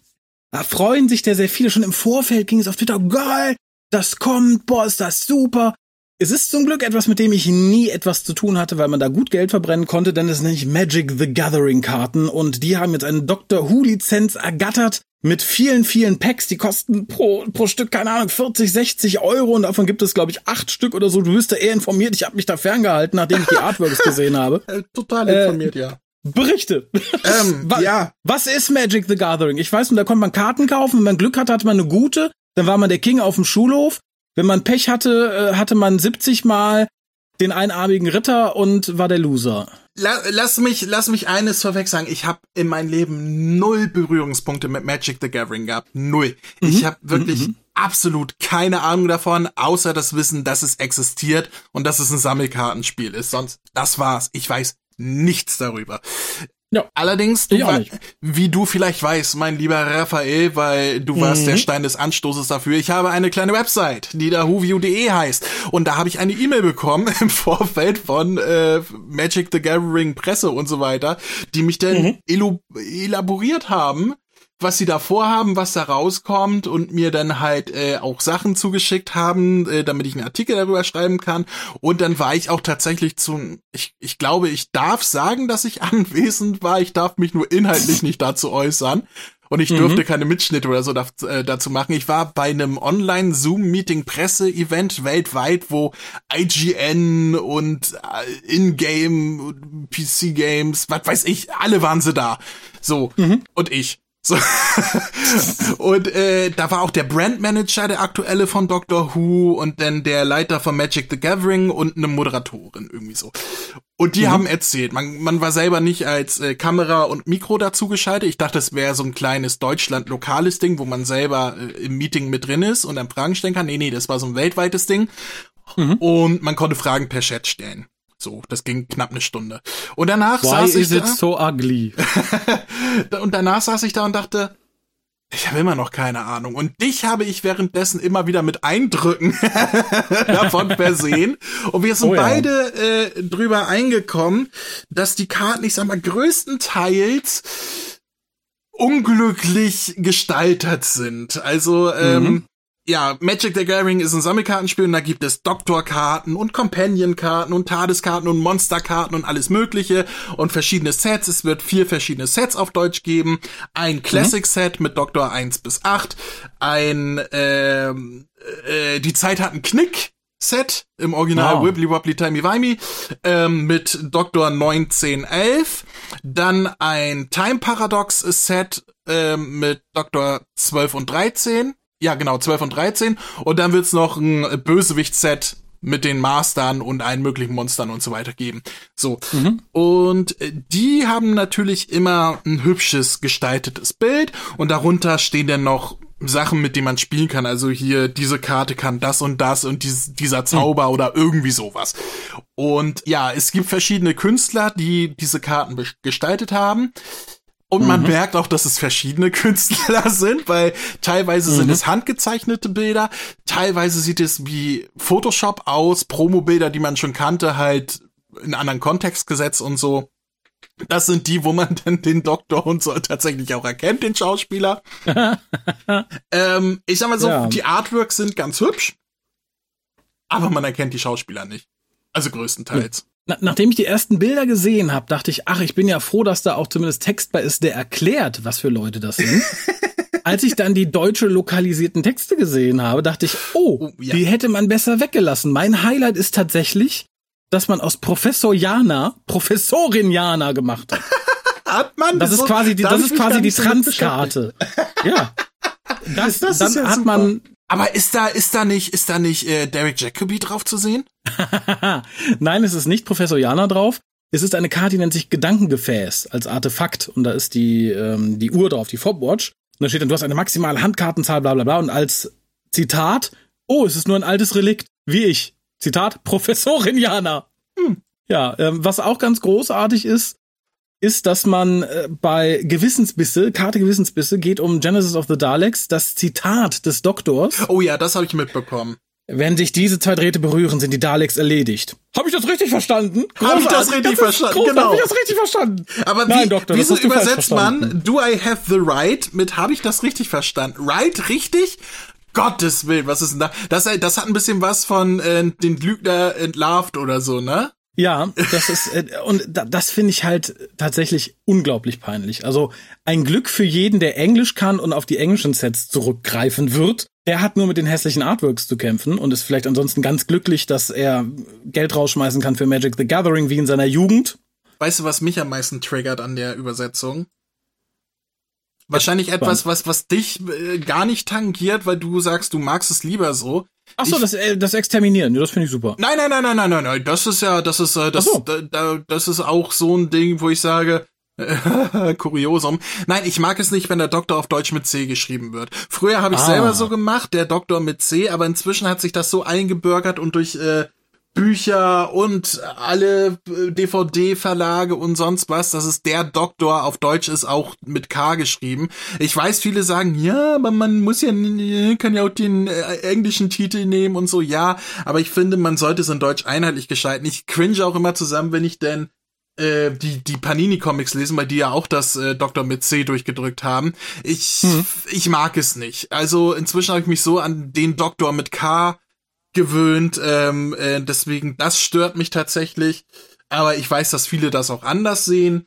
Da freuen sich der sehr viele. Schon im Vorfeld ging es auf Twitter, geil, das kommt, boah, ist das super. Es ist zum Glück etwas, mit dem ich nie etwas zu tun hatte, weil man da gut Geld verbrennen konnte, denn es sind nämlich Magic the Gathering Karten und die haben jetzt eine Doctor Who Lizenz ergattert mit vielen, vielen Packs, die kosten pro, pro Stück, keine Ahnung, 40, 60 Euro und davon gibt es, glaube ich, acht Stück oder so. Du bist da eher informiert. Ich habe mich da ferngehalten, nachdem ich die Artworks gesehen habe. Äh, total informiert, äh, ja. Berichte. Ähm, was, ja. Was ist Magic the Gathering? Ich weiß, und da konnte man Karten kaufen. Wenn man Glück hatte, hatte man eine gute. Dann war man der King auf dem Schulhof. Wenn man Pech hatte, äh, hatte man 70 Mal den einarmigen Ritter und war der Loser. Lass mich, lass mich eines vorweg sagen. Ich habe in meinem Leben null Berührungspunkte mit Magic the Gathering gehabt. Null. Mhm. Ich habe wirklich mhm. absolut keine Ahnung davon, außer das Wissen, dass es existiert und dass es ein Sammelkartenspiel ist. Sonst, das war's. Ich weiß nichts darüber. Ja. Allerdings, du wie du vielleicht weißt, mein lieber Raphael, weil du mhm. warst der Stein des Anstoßes dafür, ich habe eine kleine Website, die da whoview.de heißt. Und da habe ich eine E-Mail bekommen im Vorfeld von äh, Magic the Gathering Presse und so weiter, die mich dann mhm. elaboriert haben, was sie da vorhaben, was da rauskommt und mir dann halt äh, auch Sachen zugeschickt haben, äh, damit ich einen Artikel darüber schreiben kann. Und dann war ich auch tatsächlich zu, ich, ich glaube, ich darf sagen, dass ich anwesend war. Ich darf mich nur inhaltlich nicht dazu äußern. Und ich durfte mhm. keine Mitschnitte oder so da, äh, dazu machen. Ich war bei einem Online-Zoom-Meeting-Presse-Event weltweit, wo IGN und äh, In-Game, PC-Games, was weiß ich, alle waren sie da. So, mhm. und ich. So. und äh, da war auch der Brandmanager, der aktuelle von Doctor Who und dann der Leiter von Magic the Gathering und eine Moderatorin irgendwie so. Und die mhm. haben erzählt, man, man war selber nicht als äh, Kamera und Mikro dazu geschaltet. Ich dachte, es wäre so ein kleines Deutschland-lokales Ding, wo man selber äh, im Meeting mit drin ist und dann Fragen stellen kann. Nee, nee, das war so ein weltweites Ding. Mhm. Und man konnte Fragen per Chat stellen. So, das ging knapp eine Stunde. Und danach Why saß is ich it da, so ugly? und danach saß ich da und dachte, ich habe immer noch keine Ahnung. Und dich habe ich währenddessen immer wieder mit Eindrücken davon versehen. Und wir sind oh ja. beide äh, drüber eingekommen, dass die Karten, ich sag mal, größtenteils unglücklich gestaltet sind. Also, ähm, mhm ja, Magic the Gathering ist ein Sammelkartenspiel und da gibt es Doktorkarten und Companion-Karten und Tadeskarten und Monsterkarten und alles mögliche und verschiedene Sets. Es wird vier verschiedene Sets auf Deutsch geben. Ein Classic-Set mit Doktor 1 bis 8, ein ähm, äh, die Zeit hat einen Knick, Set im Original wow. Wibbly Wobbly Timey Wimey ähm, mit Doktor 1911, dann ein Time Paradox Set ähm, mit Doktor 12 und 13 ja, genau, 12 und 13. Und dann wird's noch ein Bösewicht-Set mit den Mastern und allen möglichen Monstern und so weiter geben. So. Mhm. Und äh, die haben natürlich immer ein hübsches gestaltetes Bild und darunter stehen dann noch Sachen, mit denen man spielen kann. Also hier, diese Karte kann das und das und dies, dieser Zauber mhm. oder irgendwie sowas. Und ja, es gibt verschiedene Künstler, die diese Karten gestaltet haben. Und man mhm. merkt auch, dass es verschiedene Künstler sind, weil teilweise mhm. sind es handgezeichnete Bilder, teilweise sieht es wie Photoshop aus, Promo-Bilder, die man schon kannte, halt in anderen Kontext gesetzt und so. Das sind die, wo man dann den Doktor und so tatsächlich auch erkennt, den Schauspieler. ähm, ich sag mal so, ja. die Artworks sind ganz hübsch, aber man erkennt die Schauspieler nicht. Also größtenteils. Na, nachdem ich die ersten Bilder gesehen habe, dachte ich, ach, ich bin ja froh, dass da auch zumindest Text bei ist, der erklärt, was für Leute das sind. Als ich dann die deutsche lokalisierten Texte gesehen habe, dachte ich, oh, oh ja. die hätte man besser weggelassen. Mein Highlight ist tatsächlich, dass man aus Professor Jana Professorin Jana gemacht hat. hat man? Das, das ist quasi die, das ist quasi die Transkarte. ja. Das, das dann ja hat super. man aber ist da, ist da nicht, ist da nicht äh, Derek Jacobi drauf zu sehen? Nein, es ist nicht Professor Jana drauf. Es ist eine Karte, die nennt sich Gedankengefäß als Artefakt. Und da ist die, ähm, die Uhr drauf, die Fobwatch. Und da steht dann, du hast eine maximale Handkartenzahl, bla bla bla. Und als Zitat, oh, es ist nur ein altes Relikt, wie ich. Zitat, Professorin Jana. Hm. Ja, ähm, was auch ganz großartig ist, ist, dass man äh, bei Gewissensbisse, Karte Gewissensbisse, geht um Genesis of the Daleks, das Zitat des Doktors. Oh ja, das habe ich mitbekommen. Wenn sich diese zwei Drähte berühren, sind die Daleks erledigt. Habe ich das richtig verstanden? Habe ich das richtig verstanden? Genau. Habe ich das richtig verstanden? Aber Nein, wie, Doktor, wieso übersetzt man Do I have the right mit Habe ich das richtig verstanden? Right richtig? Gottes Willen, was ist denn da? Das, das hat ein bisschen was von äh, den Lügner entlarvt oder so, ne? Ja, das ist äh, und da, das finde ich halt tatsächlich unglaublich peinlich. Also ein Glück für jeden, der Englisch kann und auf die englischen Sets zurückgreifen wird. Der hat nur mit den hässlichen Artworks zu kämpfen und ist vielleicht ansonsten ganz glücklich, dass er Geld rausschmeißen kann für Magic the Gathering wie in seiner Jugend. Weißt du, was mich am meisten triggert an der Übersetzung? Wahrscheinlich etwas, was, was dich äh, gar nicht tangiert, weil du sagst, du magst es lieber so. Ach so, Ich- das, äh, das Exterminieren, ja, das finde ich super. Nein, nein, nein, nein, nein, nein, nein. Das ist ja, das ist, äh, das, so. da, da, das ist auch so ein Ding, wo ich sage, Kuriosum. Nein, ich mag es nicht, wenn der Doktor auf Deutsch mit C geschrieben wird. Früher habe ich Ah. selber so gemacht, der Doktor mit C, aber inzwischen hat sich das so eingebürgert und durch äh, Bücher und alle äh, DVD-Verlage und sonst was, dass es der Doktor auf Deutsch ist, auch mit K geschrieben. Ich weiß, viele sagen, ja, aber man muss ja, kann ja auch den äh, englischen Titel nehmen und so, ja, aber ich finde, man sollte es in Deutsch einheitlich gestalten. Ich cringe auch immer zusammen, wenn ich denn äh, die, die Panini-Comics lesen, weil die ja auch das äh, Doktor mit C durchgedrückt haben. Ich, ich mag es nicht. Also inzwischen habe ich mich so an den Doktor mit K gewöhnt, ähm, äh, deswegen, das stört mich tatsächlich. Aber ich weiß, dass viele das auch anders sehen.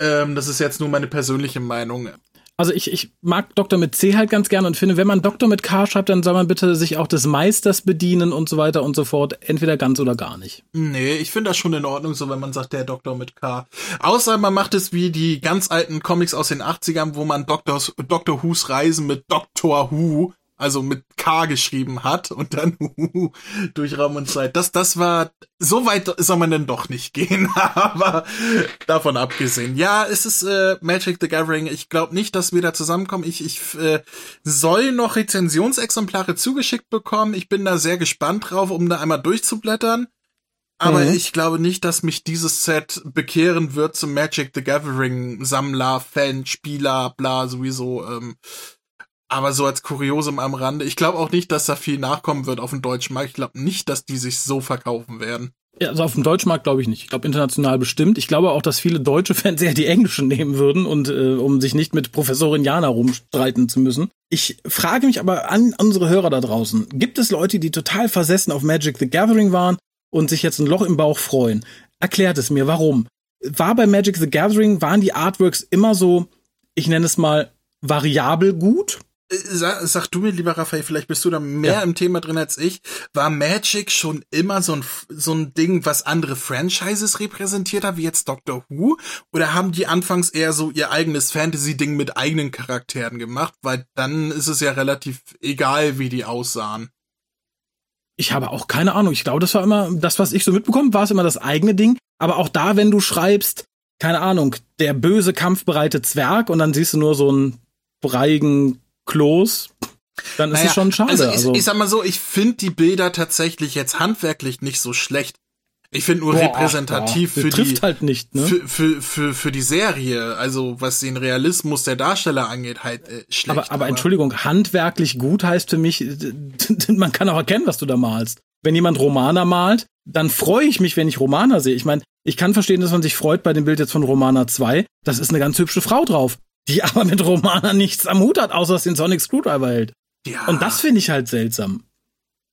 Ähm, das ist jetzt nur meine persönliche Meinung. Also ich, ich mag Doktor mit C halt ganz gerne und finde, wenn man Doktor mit K schreibt, dann soll man bitte sich auch des Meisters bedienen und so weiter und so fort. Entweder ganz oder gar nicht. Nee, ich finde das schon in Ordnung, so wenn man sagt, der Doktor mit K. Außer man macht es wie die ganz alten Comics aus den 80ern, wo man Doctors, Doctor Who's Reisen mit Doctor Who, also mit K geschrieben hat und dann Who durch Raum und Zeit. Das, das war, so weit soll man denn doch nicht gehen, aber davon abgesehen. Ja, es ist äh, Magic the Gathering. Ich glaube nicht, dass wir da zusammenkommen. Ich, ich äh, soll noch Rezensionsexemplare zugeschickt bekommen. Ich bin da sehr gespannt drauf, um da einmal durchzublättern. Aber Mhm. ich glaube nicht, dass mich dieses Set bekehren wird zum Magic the Gathering Sammler, Fan, Spieler, bla, sowieso. Ähm, aber so als Kuriosum am Rande. Ich glaube auch nicht, dass da viel nachkommen wird auf dem deutschen Markt. Ich glaube nicht, dass die sich so verkaufen werden. Ja, also auf dem Deutschmarkt glaube ich nicht. Ich glaube international bestimmt. Ich glaube auch, dass viele deutsche Fans eher die englischen nehmen würden und äh, um sich nicht mit Professorin Jana rumstreiten zu müssen. Ich frage mich aber an unsere Hörer da draußen. Gibt es Leute, die total versessen auf Magic the Gathering waren und sich jetzt ein Loch im Bauch freuen? Erklärt es mir, warum? War bei Magic the Gathering, waren die Artworks immer so, ich nenne es mal, variabel gut? Äh, Sag, sag du mir, lieber Raphael, vielleicht bist du da mehr Ja. im Thema drin als ich. War Magic schon immer so ein, so ein Ding, was andere Franchises repräsentiert hat, wie jetzt Doctor Who? Oder haben die anfangs eher so ihr eigenes Fantasy-Ding mit eigenen Charakteren gemacht? Weil dann ist es ja relativ egal, wie die aussahen. Ich habe auch keine Ahnung. Ich glaube, das war immer, das, was ich so mitbekommen, war es immer das eigene Ding. Aber auch da, wenn du schreibst, keine Ahnung, der böse, kampfbereite Zwerg und dann siehst du nur so einen breigen Kloß, dann ist Naja, es schon schade. Also Also, ich, ich sag mal so, ich finde die Bilder tatsächlich jetzt handwerklich nicht so schlecht. Ich finde nur Boah, repräsentativ boah, für die halt nicht, ne? für, für, für, für die Serie, also was den Realismus der Darsteller angeht, halt äh, schlecht. aber, aber Entschuldigung, handwerklich gut heißt für mich, man kann auch erkennen, was du da malst. Wenn jemand Romana malt, dann freue ich mich, wenn ich Romana sehe. Ich meine, ich kann verstehen, dass man sich freut bei dem Bild jetzt von Romana 2. Das ist eine ganz hübsche Frau drauf, die aber mit Romana nichts am Hut hat, außer dass den Sonic Screwdriver hält. ja, Und das finde ich halt seltsam.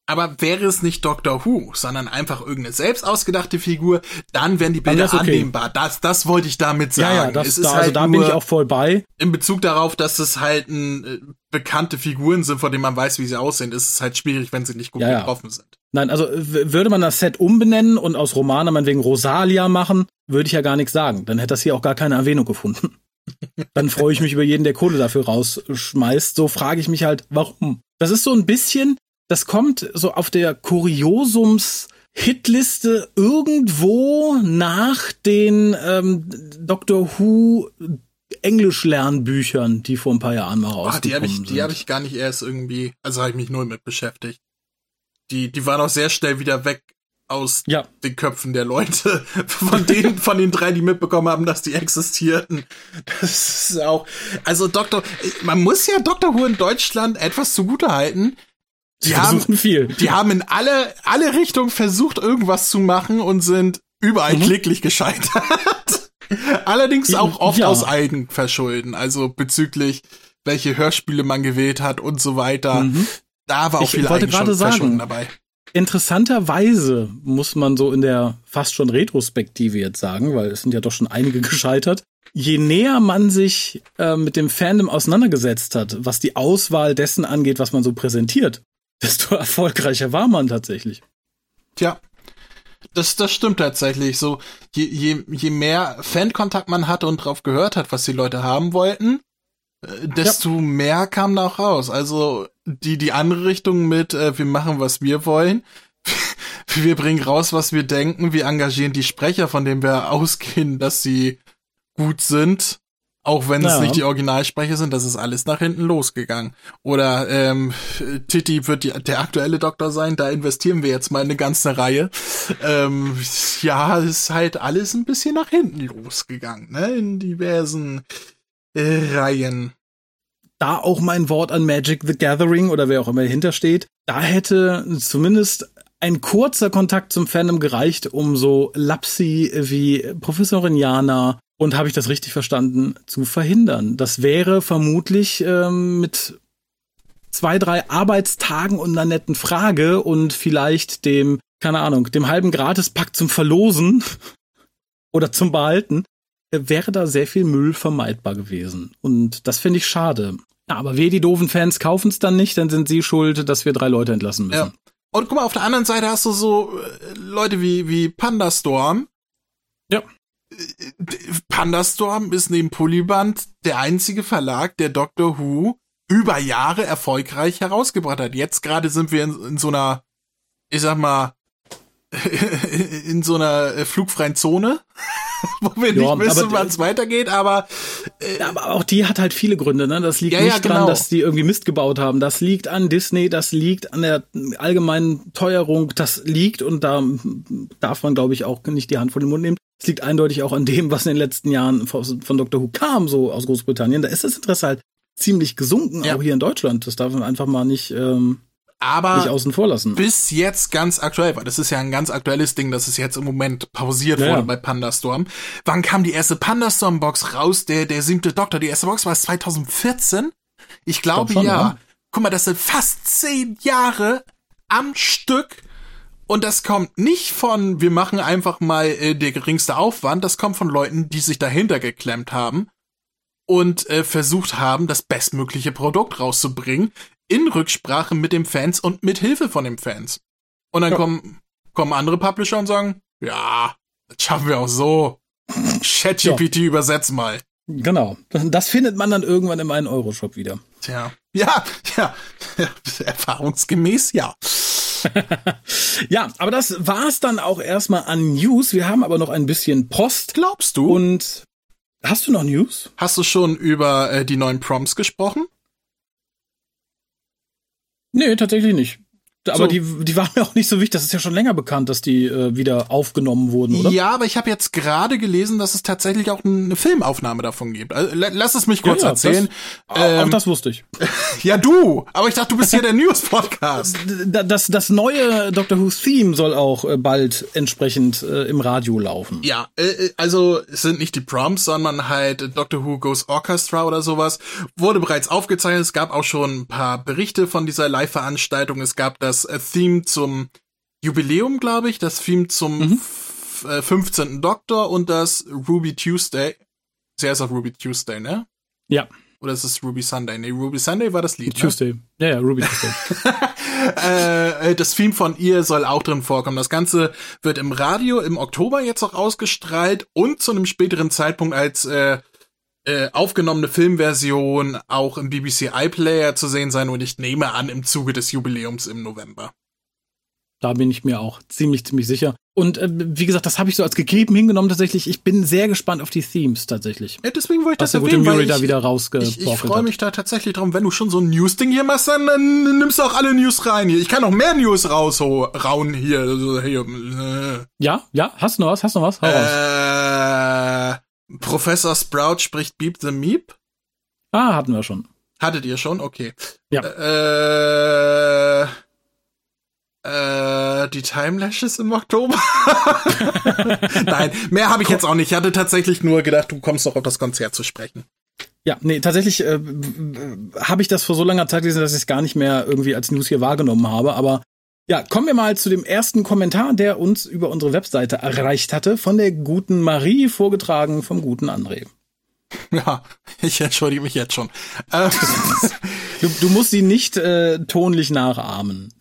aber wäre es nicht Doctor Who, sondern einfach irgendeine selbst ausgedachte Figur, dann wären die Bilder wär's okay. annehmbar. Das, das wollte ich damit sagen. Ja, ja, das, es ist da, halt also da bin ich auch voll bei. in Bezug darauf, dass es halt ein, äh, bekannte Figuren sind, von denen man weiß, wie sie aussehen, ist es halt schwierig, wenn sie nicht gut Ja, getroffen sind. Nein, also würde man das Set umbenennen und aus Romana meinetwegen Rosalia machen, würde ich ja gar nichts sagen. Dann hätte das hier auch gar keine Erwähnung gefunden. Dann freue ich mich über jeden, der Kohle dafür rausschmeißt. So frage ich mich halt, warum? Das ist so ein bisschen, das kommt so auf der Kuriosums Hitliste irgendwo nach den ähm, Doctor Who Englisch-Lernbüchern, die vor ein paar Jahren mal rausgekommen die habe ich, sind. die habe ich gar nicht erst irgendwie, also habe ich mich null mit beschäftigt. Die, die waren auch sehr schnell wieder weg aus ja, den Köpfen der Leute, von denen, von den drei, die mitbekommen haben, dass die existierten. Das ist auch, also Doktor, man muss ja Doctor Who in Deutschland etwas zugutehalten. Die haben viel. Die haben in alle, alle Richtungen versucht, irgendwas zu machen und sind überall mhm. kläglich gescheitert. Allerdings auch oft ja. aus Eigenverschulden, also bezüglich welche Hörspiele man gewählt hat und so weiter. Mhm. Da war auch ich viel sagen, dabei. Interessanterweise muss man so in der fast schon Retrospektive jetzt sagen, weil es sind ja doch schon einige gescheitert. Je näher man sich äh, mit dem Fandom auseinandergesetzt hat, was die Auswahl dessen angeht, was man so präsentiert, desto erfolgreicher war man tatsächlich. Tja, das, das stimmt tatsächlich. So, je, je, je mehr Fankontakt man hatte und drauf gehört hat, was die Leute haben wollten, äh, desto ja. mehr kam da auch raus. Also die, die andere Richtung mit, äh, wir machen, was wir wollen. wir bringen raus, was wir denken. Wir engagieren die Sprecher, von denen wir ausgehen, dass sie gut sind. Auch wenn ja. es nicht die Originalsprecher sind, das ist alles nach hinten losgegangen. Oder ähm, Titi wird die, der aktuelle Doktor sein, da investieren wir jetzt mal eine ganze Reihe. Ähm, ja, ist halt alles ein bisschen nach hinten losgegangen, ne? In diversen äh, Reihen. Da auch mein Wort an Magic the Gathering oder wer auch immer dahinter steht. Da hätte zumindest ein kurzer Kontakt zum Fandom gereicht, um so Lapsi wie Professorin Jana und habe ich das richtig verstanden, zu verhindern. Das wäre vermutlich ähm, mit zwei, drei Arbeitstagen und einer netten Frage und vielleicht dem, keine Ahnung, dem halben Gratispack zum Verlosen oder zum Behalten, äh, wäre da sehr viel Müll vermeidbar gewesen. Und das finde ich schade. Ja, aber wir, die doofen Fans, kaufen es dann nicht, dann sind sie schuld, dass wir drei Leute entlassen müssen. Ja. Und guck mal, auf der anderen Seite hast du so äh, Leute wie, wie Pandastorm. Ja. Pandastorm ist neben Polyband der einzige Verlag, der Doctor Who über Jahre erfolgreich herausgebracht hat. Jetzt gerade sind wir in, in so einer, ich sag mal, in so einer äh, flugfreien Zone, wo wir ja, nicht wissen, wann es weitergeht, aber, äh, aber auch die hat halt viele Gründe, ne? Das liegt ja, nicht ja, genau. dran, dass die irgendwie Mist gebaut haben. Das liegt an Disney, das liegt an der allgemeinen Teuerung, das liegt und da darf man, glaube ich, auch nicht die Hand vor den Mund nehmen. Es liegt eindeutig auch an dem, was in den letzten Jahren von, von Dr. Who kam, so aus Großbritannien. Da ist das Interesse halt ziemlich gesunken, ja. auch hier in Deutschland. Das darf man einfach mal nicht, ähm, aber nicht außen vor lassen. Bis jetzt ganz aktuell, weil das ist ja ein ganz aktuelles Ding, dass es jetzt im Moment pausiert ja, wurde ja. bei Pandastorm. Wann kam die erste Pandastorm-Box raus? Der, der siebte Doktor. Die erste Box war es 2014? Ich glaube ich schon, ja. ja. Guck mal, das sind fast zehn Jahre am Stück und das kommt nicht von, wir machen einfach mal äh, der geringste Aufwand, das kommt von Leuten, die sich dahinter geklemmt haben und äh, versucht haben, das bestmögliche Produkt rauszubringen, in Rücksprache mit den Fans und mit Hilfe von den Fans. Und dann ja. kommen, kommen andere Publisher und sagen, ja, das schaffen wir auch so. ChatGPT ja. übersetz mal. Genau. Das findet man dann irgendwann in meinem Euro-Shop wieder. Tja. Ja, ja. Erfahrungsgemäß, ja. ja, aber das war's dann auch erstmal an News. Wir haben aber noch ein bisschen Post. Glaubst du? Und hast du noch News? Hast du schon über äh, die neuen Prompts gesprochen? Nee, tatsächlich nicht. Aber so. die, die waren mir auch nicht so wichtig. Das ist ja schon länger bekannt, dass die äh, wieder aufgenommen wurden, oder? Ja, aber ich habe jetzt gerade gelesen, dass es tatsächlich auch eine Filmaufnahme davon gibt. Also, lass es mich kurz ja, ja, erzählen. Das, ähm, auch das wusste ich. ja, du. Aber ich dachte, du bist hier der News-Podcast. Das, das neue Doctor Who Theme soll auch äh, bald entsprechend äh, im Radio laufen. Ja, äh, äh, also es sind nicht die Prompts, sondern halt Doctor Who Goes Orchestra oder sowas. Wurde bereits aufgezeichnet. Es gab auch schon ein paar Berichte von dieser Live-Veranstaltung. Es gab das das äh, Theme zum Jubiläum, glaube ich, das Theme zum mhm. 15. Äh, Doktor und das Ruby Tuesday. Heißt auch Ruby Tuesday, ne? Ja. Oder ist es Ruby Sunday? Nee, Ruby Sunday war das Lied. Ne? Tuesday. Ne? Ja, ja, Ruby Tuesday. äh, das Theme von ihr soll auch drin vorkommen. Das Ganze wird im Radio im Oktober jetzt auch ausgestrahlt und zu einem späteren Zeitpunkt als äh, äh, aufgenommene Filmversion auch im BBC iPlayer zu sehen sein und ich nehme an im Zuge des Jubiläums im November. Da bin ich mir auch ziemlich, ziemlich sicher. Und äh, wie gesagt, das habe ich so als gegeben hingenommen tatsächlich. Ich bin sehr gespannt auf die Themes tatsächlich. Ja, deswegen wollte ich das erwähnen, weil ich, da wieder Ich, ich freue mich da tatsächlich drum, wenn du schon so ein News-Ding hier machst, dann, dann nimmst du auch alle News rein hier. Ich kann noch mehr News raushauen hier. Also, hier. Äh. Ja, ja, hast du noch was? Hast du noch was? Hau äh, raus. Professor Sprout spricht Beep the Meep. Ah, hatten wir schon. Hattet ihr schon? Okay. Ja. Äh, Äh, die Timelashes im Oktober? Nein, mehr habe ich jetzt auch nicht. Ich hatte tatsächlich nur gedacht, du kommst noch auf das Konzert zu sprechen. Ja, nee, tatsächlich äh, habe ich das vor so langer Zeit gelesen, dass ich es gar nicht mehr irgendwie als News hier wahrgenommen habe. Aber ja, kommen wir mal zu dem ersten Kommentar, der uns über unsere Webseite erreicht hatte, von der guten Marie, vorgetragen vom guten André. Ja, ich entschuldige mich jetzt schon. Ähm, du, du musst sie nicht äh, tonlich nachahmen.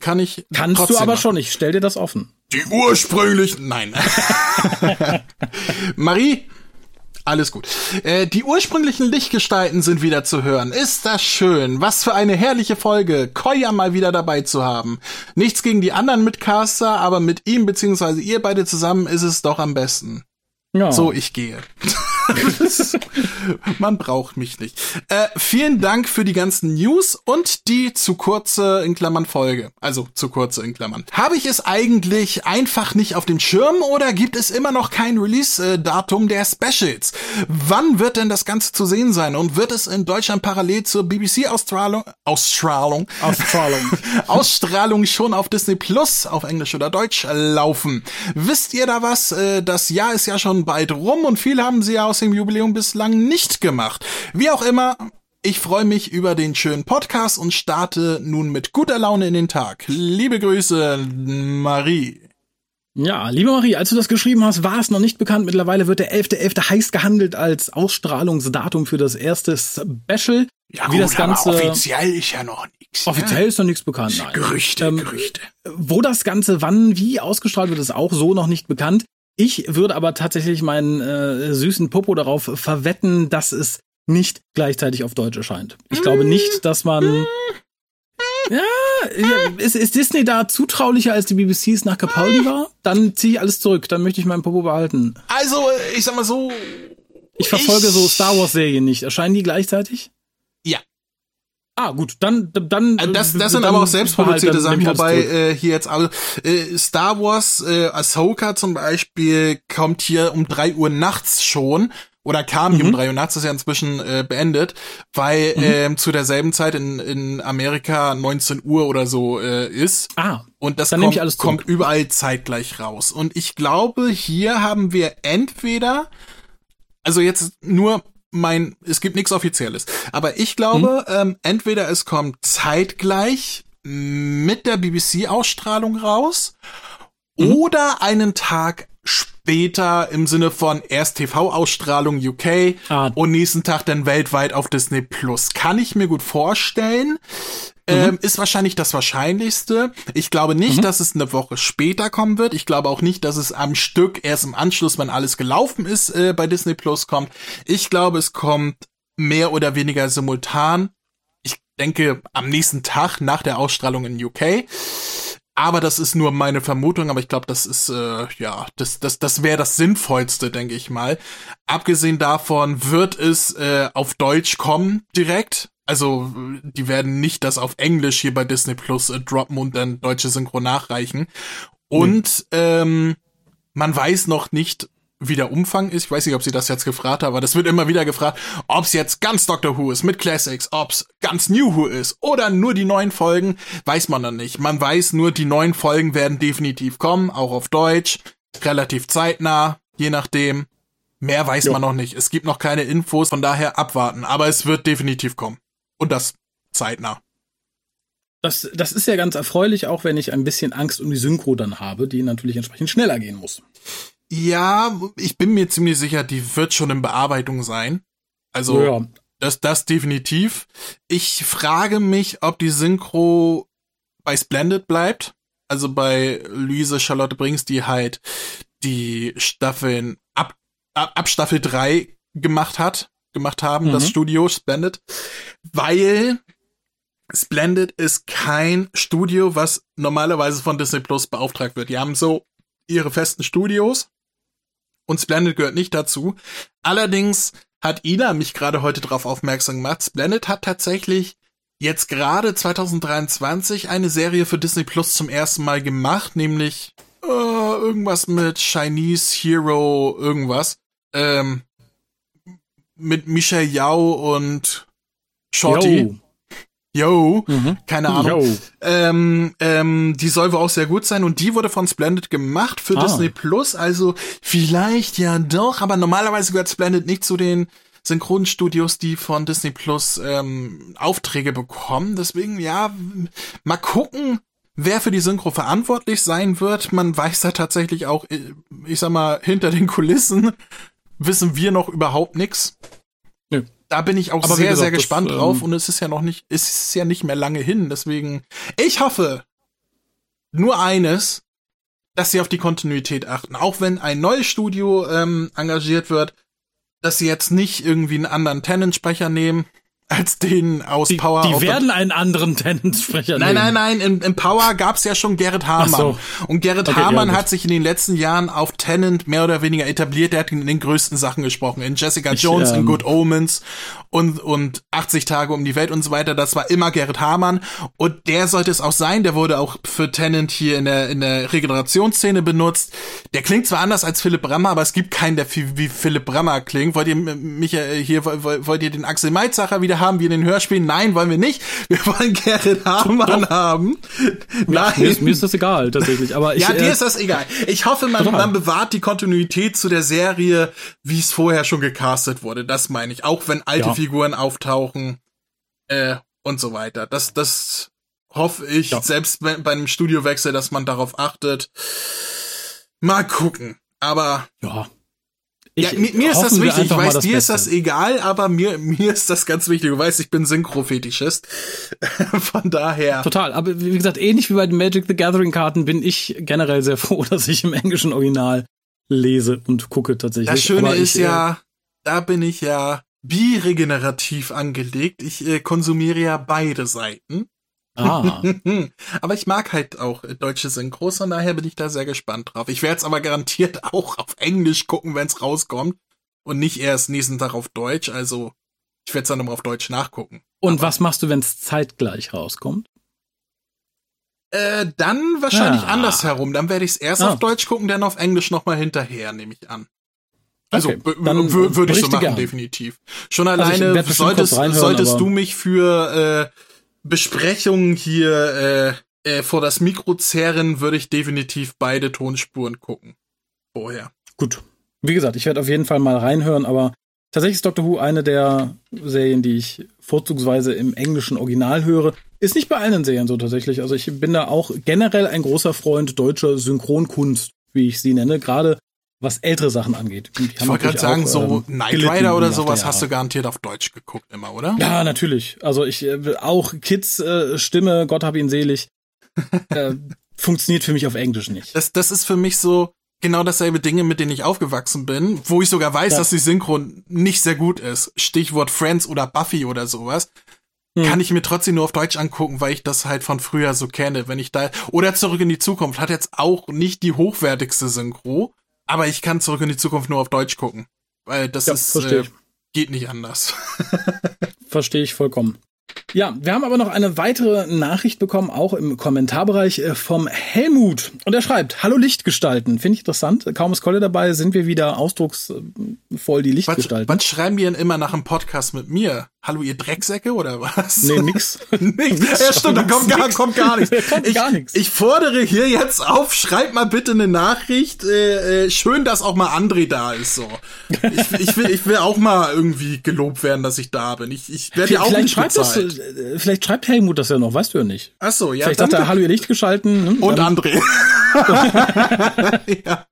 Kann ich. Kannst du aber machen. schon, ich stell dir das offen. Die ursprünglichen. Nein. Marie, alles gut. Äh, die ursprünglichen Lichtgestalten sind wieder zu hören. Ist das schön? Was für eine herrliche Folge, Koya mal wieder dabei zu haben. Nichts gegen die anderen Mitcaster, aber mit ihm beziehungsweise ihr beide zusammen ist es doch am besten. Ja. So, ich gehe. Man braucht mich nicht. Äh, vielen Dank für die ganzen News und die zu kurze in Klammern Folge. Also zu kurze in Klammern. Habe ich es eigentlich einfach nicht auf dem Schirm oder gibt es immer noch kein Release-Datum der Specials? Wann wird denn das Ganze zu sehen sein und wird es in Deutschland parallel zur BBC-Ausstrahlung Ausstrahlung Ausstrahlung Ausstrahlung schon auf Disney Plus auf Englisch oder Deutsch laufen? Wisst ihr da was? Äh, das Jahr ist ja schon bald rum und viel haben sie ja aus dem Jubiläum bislang nicht gemacht. Wie auch immer, ich freue mich über den schönen Podcast und starte nun mit guter Laune in den Tag. Liebe Grüße, Marie. Ja, liebe Marie, als du das geschrieben hast, war es noch nicht bekannt. Mittlerweile wird der 11.11. .11. heiß gehandelt als Ausstrahlungsdatum für das erste Special. Ja, Wie gut, das Ganze, offiziell ist ja noch nichts. Ne? Offiziell ne? ist noch nichts bekannt. Nein. Gerüchte, ähm, Gerüchte. Wo das Ganze wann, wie ausgestrahlt wird, ist auch so noch nicht bekannt. Ich würde aber tatsächlich meinen äh, süßen Popo darauf verwetten, dass es nicht gleichzeitig auf Deutsch erscheint. Ich glaube nicht, dass man. Ja, ist, ist Disney da zutraulicher als die BBCs nach Capaldi war? Dann ziehe ich alles zurück. Dann möchte ich meinen Popo behalten. Also, ich sag mal so. Ich verfolge ich so Star Wars Serien nicht. Erscheinen die gleichzeitig? Ah, gut, dann, dann. Äh, das, das sind aber auch selbstproduzierte Sachen, wobei äh, hier jetzt also, äh, Star Wars, äh, Ahsoka zum Beispiel kommt hier um drei Uhr nachts schon oder kam mhm. hier um mhm. drei Uhr nachts, ist ja inzwischen äh, beendet, weil mhm. ähm, zu derselben Zeit in, in Amerika 19 Uhr oder so äh, ist. Ah. Und das kommt, kommt überall zeitgleich raus. Und ich glaube, hier haben wir entweder, also jetzt nur mein, es gibt nichts Offizielles. Aber ich glaube, hm? ähm, entweder es kommt zeitgleich mit der BBC-Ausstrahlung raus hm? oder einen Tag später im Sinne von erst TV-Ausstrahlung UK ah. und nächsten Tag dann weltweit auf Disney Plus. Kann ich mir gut vorstellen. Ähm, mhm. ist wahrscheinlich das Wahrscheinlichste. Ich glaube nicht, mhm. dass es eine Woche später kommen wird. Ich glaube auch nicht, dass es am Stück erst im Anschluss, wenn alles gelaufen ist, äh, bei Disney Plus kommt. Ich glaube, es kommt mehr oder weniger simultan. Ich denke, am nächsten Tag nach der Ausstrahlung in UK. Aber das ist nur meine Vermutung, aber ich glaube, das ist äh, ja, das das das wäre das sinnvollste, denke ich mal. Abgesehen davon wird es äh, auf Deutsch kommen direkt. Also, die werden nicht das auf Englisch hier bei Disney Plus äh, droppen und dann deutsche Synchro nachreichen. Und mhm. ähm, man weiß noch nicht, wie der Umfang ist. Ich weiß nicht, ob sie das jetzt gefragt haben, aber das wird immer wieder gefragt, ob es jetzt ganz Doctor Who ist mit Classics, ob es ganz New Who ist oder nur die neuen Folgen, weiß man noch nicht. Man weiß nur, die neuen Folgen werden definitiv kommen, auch auf Deutsch, relativ zeitnah, je nachdem. Mehr weiß jo. man noch nicht. Es gibt noch keine Infos, von daher abwarten, aber es wird definitiv kommen. Und das zeitnah. Das, das ist ja ganz erfreulich, auch wenn ich ein bisschen Angst um die Synchro dann habe, die natürlich entsprechend schneller gehen muss. Ja, ich bin mir ziemlich sicher, die wird schon in Bearbeitung sein. Also, ja. das, das definitiv. Ich frage mich, ob die Synchro bei Splendid bleibt. Also bei Luise Charlotte Brings, die halt die Staffeln ab, ab, ab Staffel 3 gemacht hat, gemacht haben, mhm. das Studio Splendid. Weil Splendid ist kein Studio, was normalerweise von Disney Plus beauftragt wird. Die haben so ihre festen Studios und Splendid gehört nicht dazu. Allerdings hat Ina mich gerade heute darauf aufmerksam gemacht. Splendid hat tatsächlich jetzt gerade 2023 eine Serie für Disney Plus zum ersten Mal gemacht, nämlich äh, irgendwas mit Chinese Hero irgendwas. Ähm, mit Michelle Yao und Shorty. Yo. Yo, keine Ahnung. Yo. Ähm, ähm, die soll wohl auch sehr gut sein und die wurde von Splendid gemacht für Ah. Disney Plus. Also vielleicht ja doch, aber normalerweise gehört Splendid nicht zu den Synchronstudios, die von Disney Plus ähm, Aufträge bekommen. Deswegen ja, mal gucken, wer für die Synchro verantwortlich sein wird. Man weiß da tatsächlich auch, äh, ich sag mal, hinter den Kulissen wissen wir noch überhaupt nix. Nö. Da bin ich auch Aber sehr, gesagt, sehr das, gespannt ähm, drauf und es ist ja noch nicht, es ist ja nicht mehr lange hin. Deswegen, ich hoffe nur eines, dass sie auf die Kontinuität achten. Auch wenn ein neues Studio ähm, engagiert wird, dass sie jetzt nicht irgendwie einen anderen Tenant-Sprecher nehmen als den aus Die, Power. die werden einen anderen Tenant-Sprecher Nein, nehmen. nein, nein, im, im Power gab's ja schon Gerrit Hamann. So. Und Gerrit Okay, ja, Hamann gut. hat sich in den letzten Jahren auf Tenant mehr oder weniger etabliert. Der hat in den größten Sachen gesprochen. In Jessica Ich, Jones, in ähm, Good Omens und, und 80 Tage um die Welt und so weiter. Das war immer Gerrit Hamann. Und der sollte es auch sein. Der wurde auch für Tenant hier in der, in der Regenerationsszene benutzt. Der klingt zwar anders als Philipp Brammer, aber es gibt keinen, der wie, Philipp Brammer klingt. Wollt ihr m- Michael hier, wollt ihr den Axel Meitzacher wieder haben, wie in den Hörspielen? Nein, wollen wir nicht. Wir wollen Gerrit Hamann haben. Nein. Mir ist, mir ist das egal, tatsächlich. Aber ich, Ja, dir äh, ist das egal. Ich hoffe, man, man bewahrt die Kontinuität zu der Serie, wie es vorher schon gecastet wurde. Das meine ich. Auch wenn alte Ja. Figuren auftauchen äh, und so weiter. Das, das hoffe ich, Ja. selbst bei, bei einem Studiowechsel, dass man darauf achtet. Mal gucken. Aber ja. ja, Ich- mir, mir ist das wichtig. Ich weiß, dir ist das egal, aber mir, mir ist das ganz wichtig. Du weißt, ich bin Synchro-Fetischist. Von daher. Total, aber wie gesagt, ähnlich wie bei den Magic the Gathering Karten bin ich generell sehr froh, dass ich im englischen Original lese und gucke tatsächlich. Das Schöne Aber ist ich, äh, ja, da bin ich ja biregenerativ angelegt. Ich äh, konsumiere ja beide Seiten. Ah, aber ich mag halt auch äh, deutsche Synchros, von daher bin ich da sehr gespannt drauf. Ich werde es aber garantiert auch auf Englisch gucken, wenn es rauskommt. Und nicht erst nächsten Tag auf Deutsch. Also, ich werde es dann immer auf Deutsch nachgucken. und was machst du, wenn es zeitgleich rauskommt? Äh, dann wahrscheinlich Ah. andersherum. Dann werde ich es erst Ah. auf Deutsch gucken, dann auf Englisch nochmal hinterher, nehme ich an. Also Okay, dann, würde ich so machen, gern. definitiv. Schon Also alleine bestimmt solltest, solltest du mich für äh, Besprechungen hier äh, äh, vor das Mikro zerren, würde ich definitiv beide Tonspuren gucken. Vorher. Gut. Wie gesagt, ich werde auf jeden Fall mal reinhören, aber tatsächlich ist Doctor Who eine der Serien, die ich vorzugsweise im englischen Original höre. Ist nicht bei allen Serien so tatsächlich. Also ich bin da auch generell ein großer Freund deutscher Synchronkunst, wie ich sie nenne, gerade was ältere Sachen angeht. Ich wollte gerade sagen, auch, so ähm, Knight Rider oder sowas hast du garantiert auf Deutsch geguckt immer, oder? Ja, natürlich. Also ich äh, auch Kids äh, Stimme, Gott hab ihn selig, äh, funktioniert für mich auf Englisch nicht. Das, das ist für mich so genau dasselbe Dinge, mit denen ich aufgewachsen bin, wo ich sogar weiß, Ja. dass die Synchro nicht sehr gut ist. Stichwort Friends oder Buffy oder sowas. Hm. Kann ich mir trotzdem nur auf Deutsch angucken, weil ich das halt von früher so kenne. Wenn ich da, oder Zurück in die Zukunft hat jetzt auch nicht die hochwertigste Synchro, aber ich kann Zurück in die Zukunft nur auf Deutsch gucken. Weil das Ja, ist, äh, geht nicht anders. Verstehe ich vollkommen. Ja, wir haben aber noch eine weitere Nachricht bekommen, auch im Kommentarbereich äh, vom Helmut. Und er schreibt, Hallo Lichtgestalten. Finde ich interessant. Kaum ist Kolle dabei, sind wir wieder ausdrucksvoll die Was, Lichtgestalten. was schreiben die denn immer nach einem Podcast mit mir? Hallo, ihr Drecksäcke oder was? Nee, nix. Nichts. Ja, stimmt, da kommt gar, Nix. kommt gar nichts. Kommt ich, gar nichts. Ich fordere hier jetzt auf, schreibt mal bitte eine Nachricht. Äh, äh, schön, dass auch mal André da ist. So, ich, ich, will, ich will auch mal irgendwie gelobt werden, dass ich da bin. Ich, ich werde ja auch vielleicht nicht schreibt das, äh, vielleicht schreibt Helmut das ja noch, weißt du ja nicht. Ach so, ja. Vielleicht sagt er, Hallo ihr Lichtgestalten. Ne? und Dann André. ja.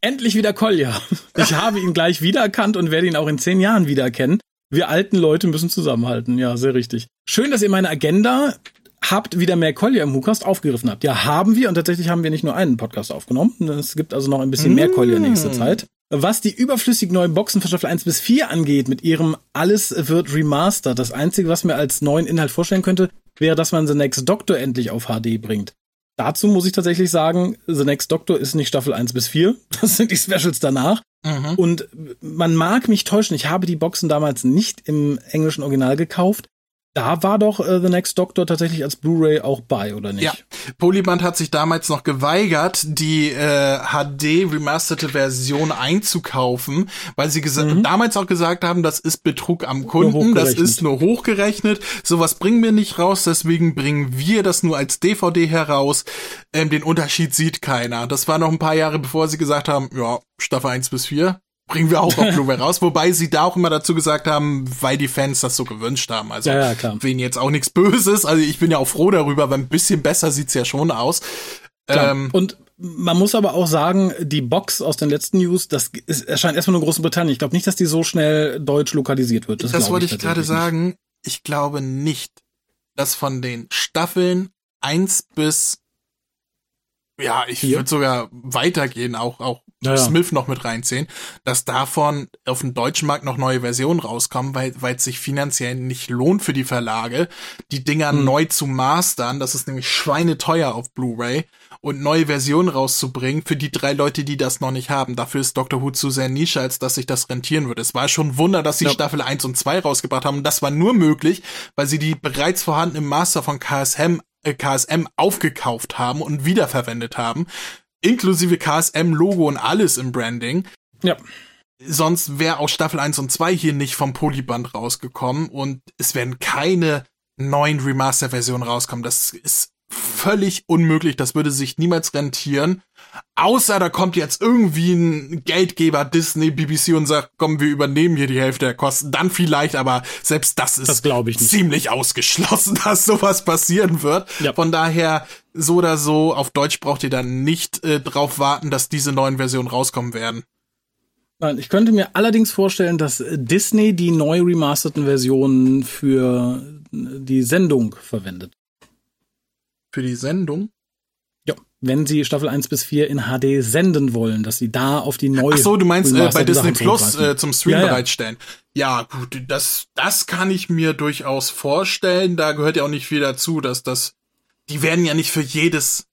Endlich wieder Kolja. Ich habe ihn gleich wiedererkannt und werde ihn auch in zehn Jahren wiedererkennen. Wir alten Leute müssen zusammenhalten. Ja, sehr richtig. Schön, dass ihr meine Agenda habt, wieder mehr Kolja im WhoCast aufgegriffen habt. Ja, haben wir. Und tatsächlich haben wir nicht nur einen Podcast aufgenommen. Es gibt also noch ein bisschen mehr Kolja nächste Zeit. Was die überflüssig neuen Boxen für Staffel 1 bis 4 angeht, mit ihrem Alles wird remastered. Das Einzige, was mir als neuen Inhalt vorstellen könnte, wäre, dass man The Next Doctor endlich auf HD bringt. Dazu muss ich tatsächlich sagen, The Next Doctor ist nicht Staffel 1 bis 4. Das sind die Specials danach. Mhm. Und man mag mich täuschen, ich habe die Boxen damals nicht im englischen Original gekauft. Da war doch äh, The Next Doctor tatsächlich als Blu-ray auch bei, oder nicht? Ja, Polyband hat sich damals noch geweigert, die äh, HD remasterte Version einzukaufen, weil sie mhm. damals auch gesagt haben, das ist Betrug am Kunden, das ist nur hochgerechnet, sowas bringen wir nicht raus, deswegen bringen wir das nur als DVD heraus. Ähm, den Unterschied sieht keiner. Das war noch ein paar Jahre bevor sie gesagt haben, ja, Staffel 1 bis 4, bringen wir auch auf Blu-ray raus, wobei sie da auch immer dazu gesagt haben, weil die Fans das so gewünscht haben. Also ja, ja, klar. wen jetzt auch nichts Böses. Also ich bin ja auch froh darüber, weil ein bisschen besser sieht's ja schon aus. Ähm, und man muss aber auch sagen, die Box aus den letzten News, das ist, erscheint erstmal nur in Großbritannien. Ich glaube nicht, dass die so schnell deutsch lokalisiert wird. Das, das wollte ich, ich gerade sagen. Ich glaube nicht, dass von den Staffeln eins bis ja, ich würde sogar weitergehen, auch, auch ja, Smith noch mit reinziehen, dass davon auf dem deutschen Markt noch neue Versionen rauskommen, weil weil es sich finanziell nicht lohnt für die Verlage, die Dinger hm. neu zu mastern. Das ist nämlich schweineteuer auf Blu-ray und neue Versionen rauszubringen für die drei Leute, die das noch nicht haben. Dafür ist Doctor Who zu sehr Nische, als dass sich das rentieren würde. Es war schon ein Wunder, dass sie ja. Staffel 1 und 2 rausgebracht haben. Und das war nur möglich, weil sie die bereits vorhandenen Master von KSM äh, KSM aufgekauft haben und wiederverwendet haben, inklusive KSM-Logo und alles im Branding. Ja. Sonst wäre auch Staffel 1 und 2 hier nicht vom Polyband rausgekommen und es werden keine neuen Remaster-Versionen rauskommen. Das ist völlig unmöglich. Das würde sich niemals rentieren. Außer da kommt jetzt irgendwie ein Geldgeber Disney, BBC und sagt, komm, wir übernehmen hier die Hälfte der Kosten. Dann vielleicht, aber selbst das ist das ziemlich ausgeschlossen, dass sowas passieren wird. Ja. Von daher, so oder so, auf Deutsch braucht ihr dann nicht äh, drauf warten, dass diese neuen Versionen rauskommen werden. Ich könnte mir allerdings vorstellen, dass Disney die neu remasterten Versionen für die Sendung verwendet. Für die Sendung? Ja, wenn sie Staffel 1 bis 4 in HD senden wollen, dass sie da auf die neue. Ach so, du meinst äh, bei Disney Plus äh, zum Stream ja, ja. bereitstellen. Ja, gut, das, das kann ich mir durchaus vorstellen. Da gehört ja auch nicht viel dazu, dass das, die werden ja nicht für jedes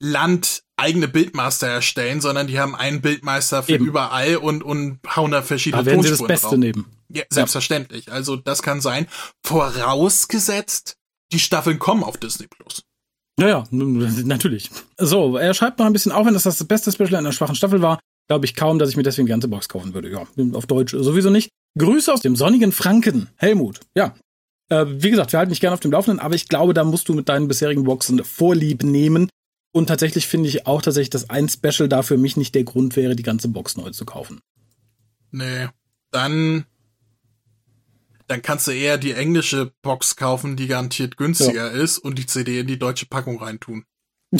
Land eigene Bildmaster erstellen, sondern die haben einen Bildmeister für Eben. überall und, und hauen da verschiedene da werden Tonspuren sie das Beste drauf. nehmen. Ja, selbstverständlich. Ja. Also das kann sein. Vorausgesetzt, die Staffeln kommen auf Disney Plus. Ja, ja, natürlich. So, er schreibt noch ein bisschen, auch wenn das das beste Special einer schwachen Staffel war, glaube ich kaum, dass ich mir deswegen die ganze Box kaufen würde. Ja, auf Deutsch sowieso nicht. Grüße aus dem sonnigen Franken, Helmut. Ja, äh, wie gesagt, wir halten dich gerne auf dem Laufenden, aber ich glaube, da musst du mit deinen bisherigen Boxen Vorlieb nehmen. Und tatsächlich finde ich auch tatsächlich, dass ein Special da für mich nicht der Grund wäre, die ganze Box neu zu kaufen. Nee, dann dann kannst du eher die englische Box kaufen, die garantiert günstiger ja. ist und die CD in die deutsche Packung reintun.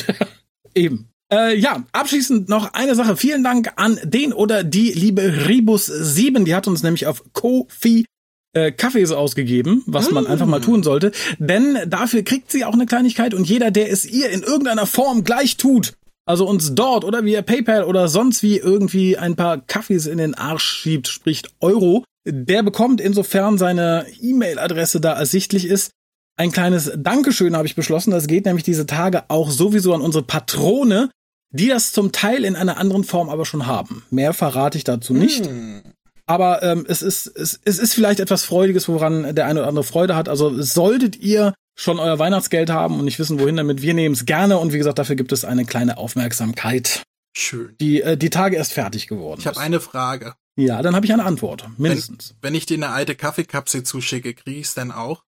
Eben. Äh, ja, abschließend noch eine Sache. Vielen Dank an den oder die liebe Ribus7. Die hat uns nämlich auf Kofi äh, Kaffees ausgegeben, was mm. man einfach mal tun sollte. Denn dafür kriegt sie auch eine Kleinigkeit und jeder, der es ihr in irgendeiner Form gleich tut, also uns dort oder via PayPal oder sonst wie irgendwie ein paar Kaffees in den Arsch schiebt, spricht Euro, der bekommt insofern seine E-Mail-Adresse da ersichtlich ist. Ein kleines Dankeschön habe ich beschlossen. Das geht nämlich diese Tage auch sowieso an unsere Patrone, die das zum Teil in einer anderen Form aber schon haben. Mehr verrate ich dazu nicht. Hm. Aber ähm, es, ist, es, es ist vielleicht etwas Freudiges, woran der eine oder andere Freude hat. Also solltet ihr schon euer Weihnachtsgeld haben und nicht wissen, wohin damit, wir nehmen es gerne. Und wie gesagt, dafür gibt es eine kleine Aufmerksamkeit. Schön. Die, äh, die Tage erst fertig geworden Ich habe eine Frage. Ja, dann habe ich eine Antwort, mindestens. Wenn, wenn ich dir eine alte Kaffeekapsel zuschicke, krieg ich's denn auch?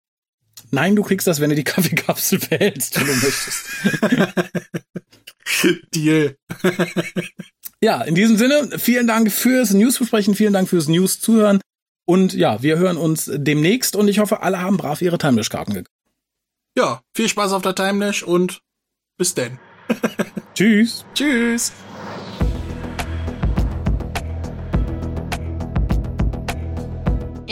Nein, du kriegst das, wenn du die Kaffeekapsel behältst, wenn du möchtest. Deal. ja, in diesem Sinne, vielen Dank fürs News-Besprechen, vielen Dank fürs News-Zuhören. Und ja, wir hören uns demnächst und ich hoffe, alle haben brav ihre Timelash-Karten gekauft. Ja, viel Spaß auf der Timelash und bis denn. Tschüss. Tschüss.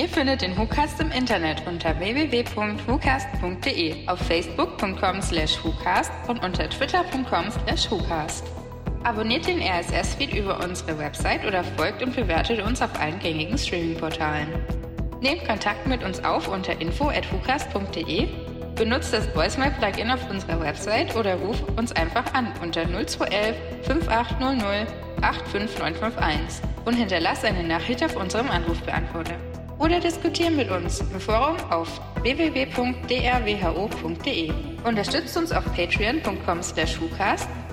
Ihr findet den WhoCast im Internet unter www.whocast.de, auf facebook.com slash WhoCast und unter twitter.com slash WhoCast. Abonniert den RSS-Feed über unsere Website oder folgt und bewertet uns auf allen gängigen Streaming-Portalen. Nehmt Kontakt mit uns auf unter info.hucast.de, benutzt das Voicemail-Plugin auf unserer Website oder ruft uns einfach an unter 0211 5800 85951 und hinterlasst eine Nachricht auf unserem Anrufbeantworter. Oder diskutieren mit uns im Forum auf www.drwho.de. Unterstützt uns auf patreon.com slash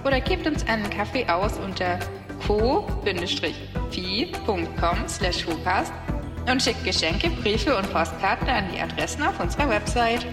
oder gebt uns einen Kaffee aus unter co-fi.com slash und schickt Geschenke, Briefe und Postkarten an die Adressen auf unserer Website.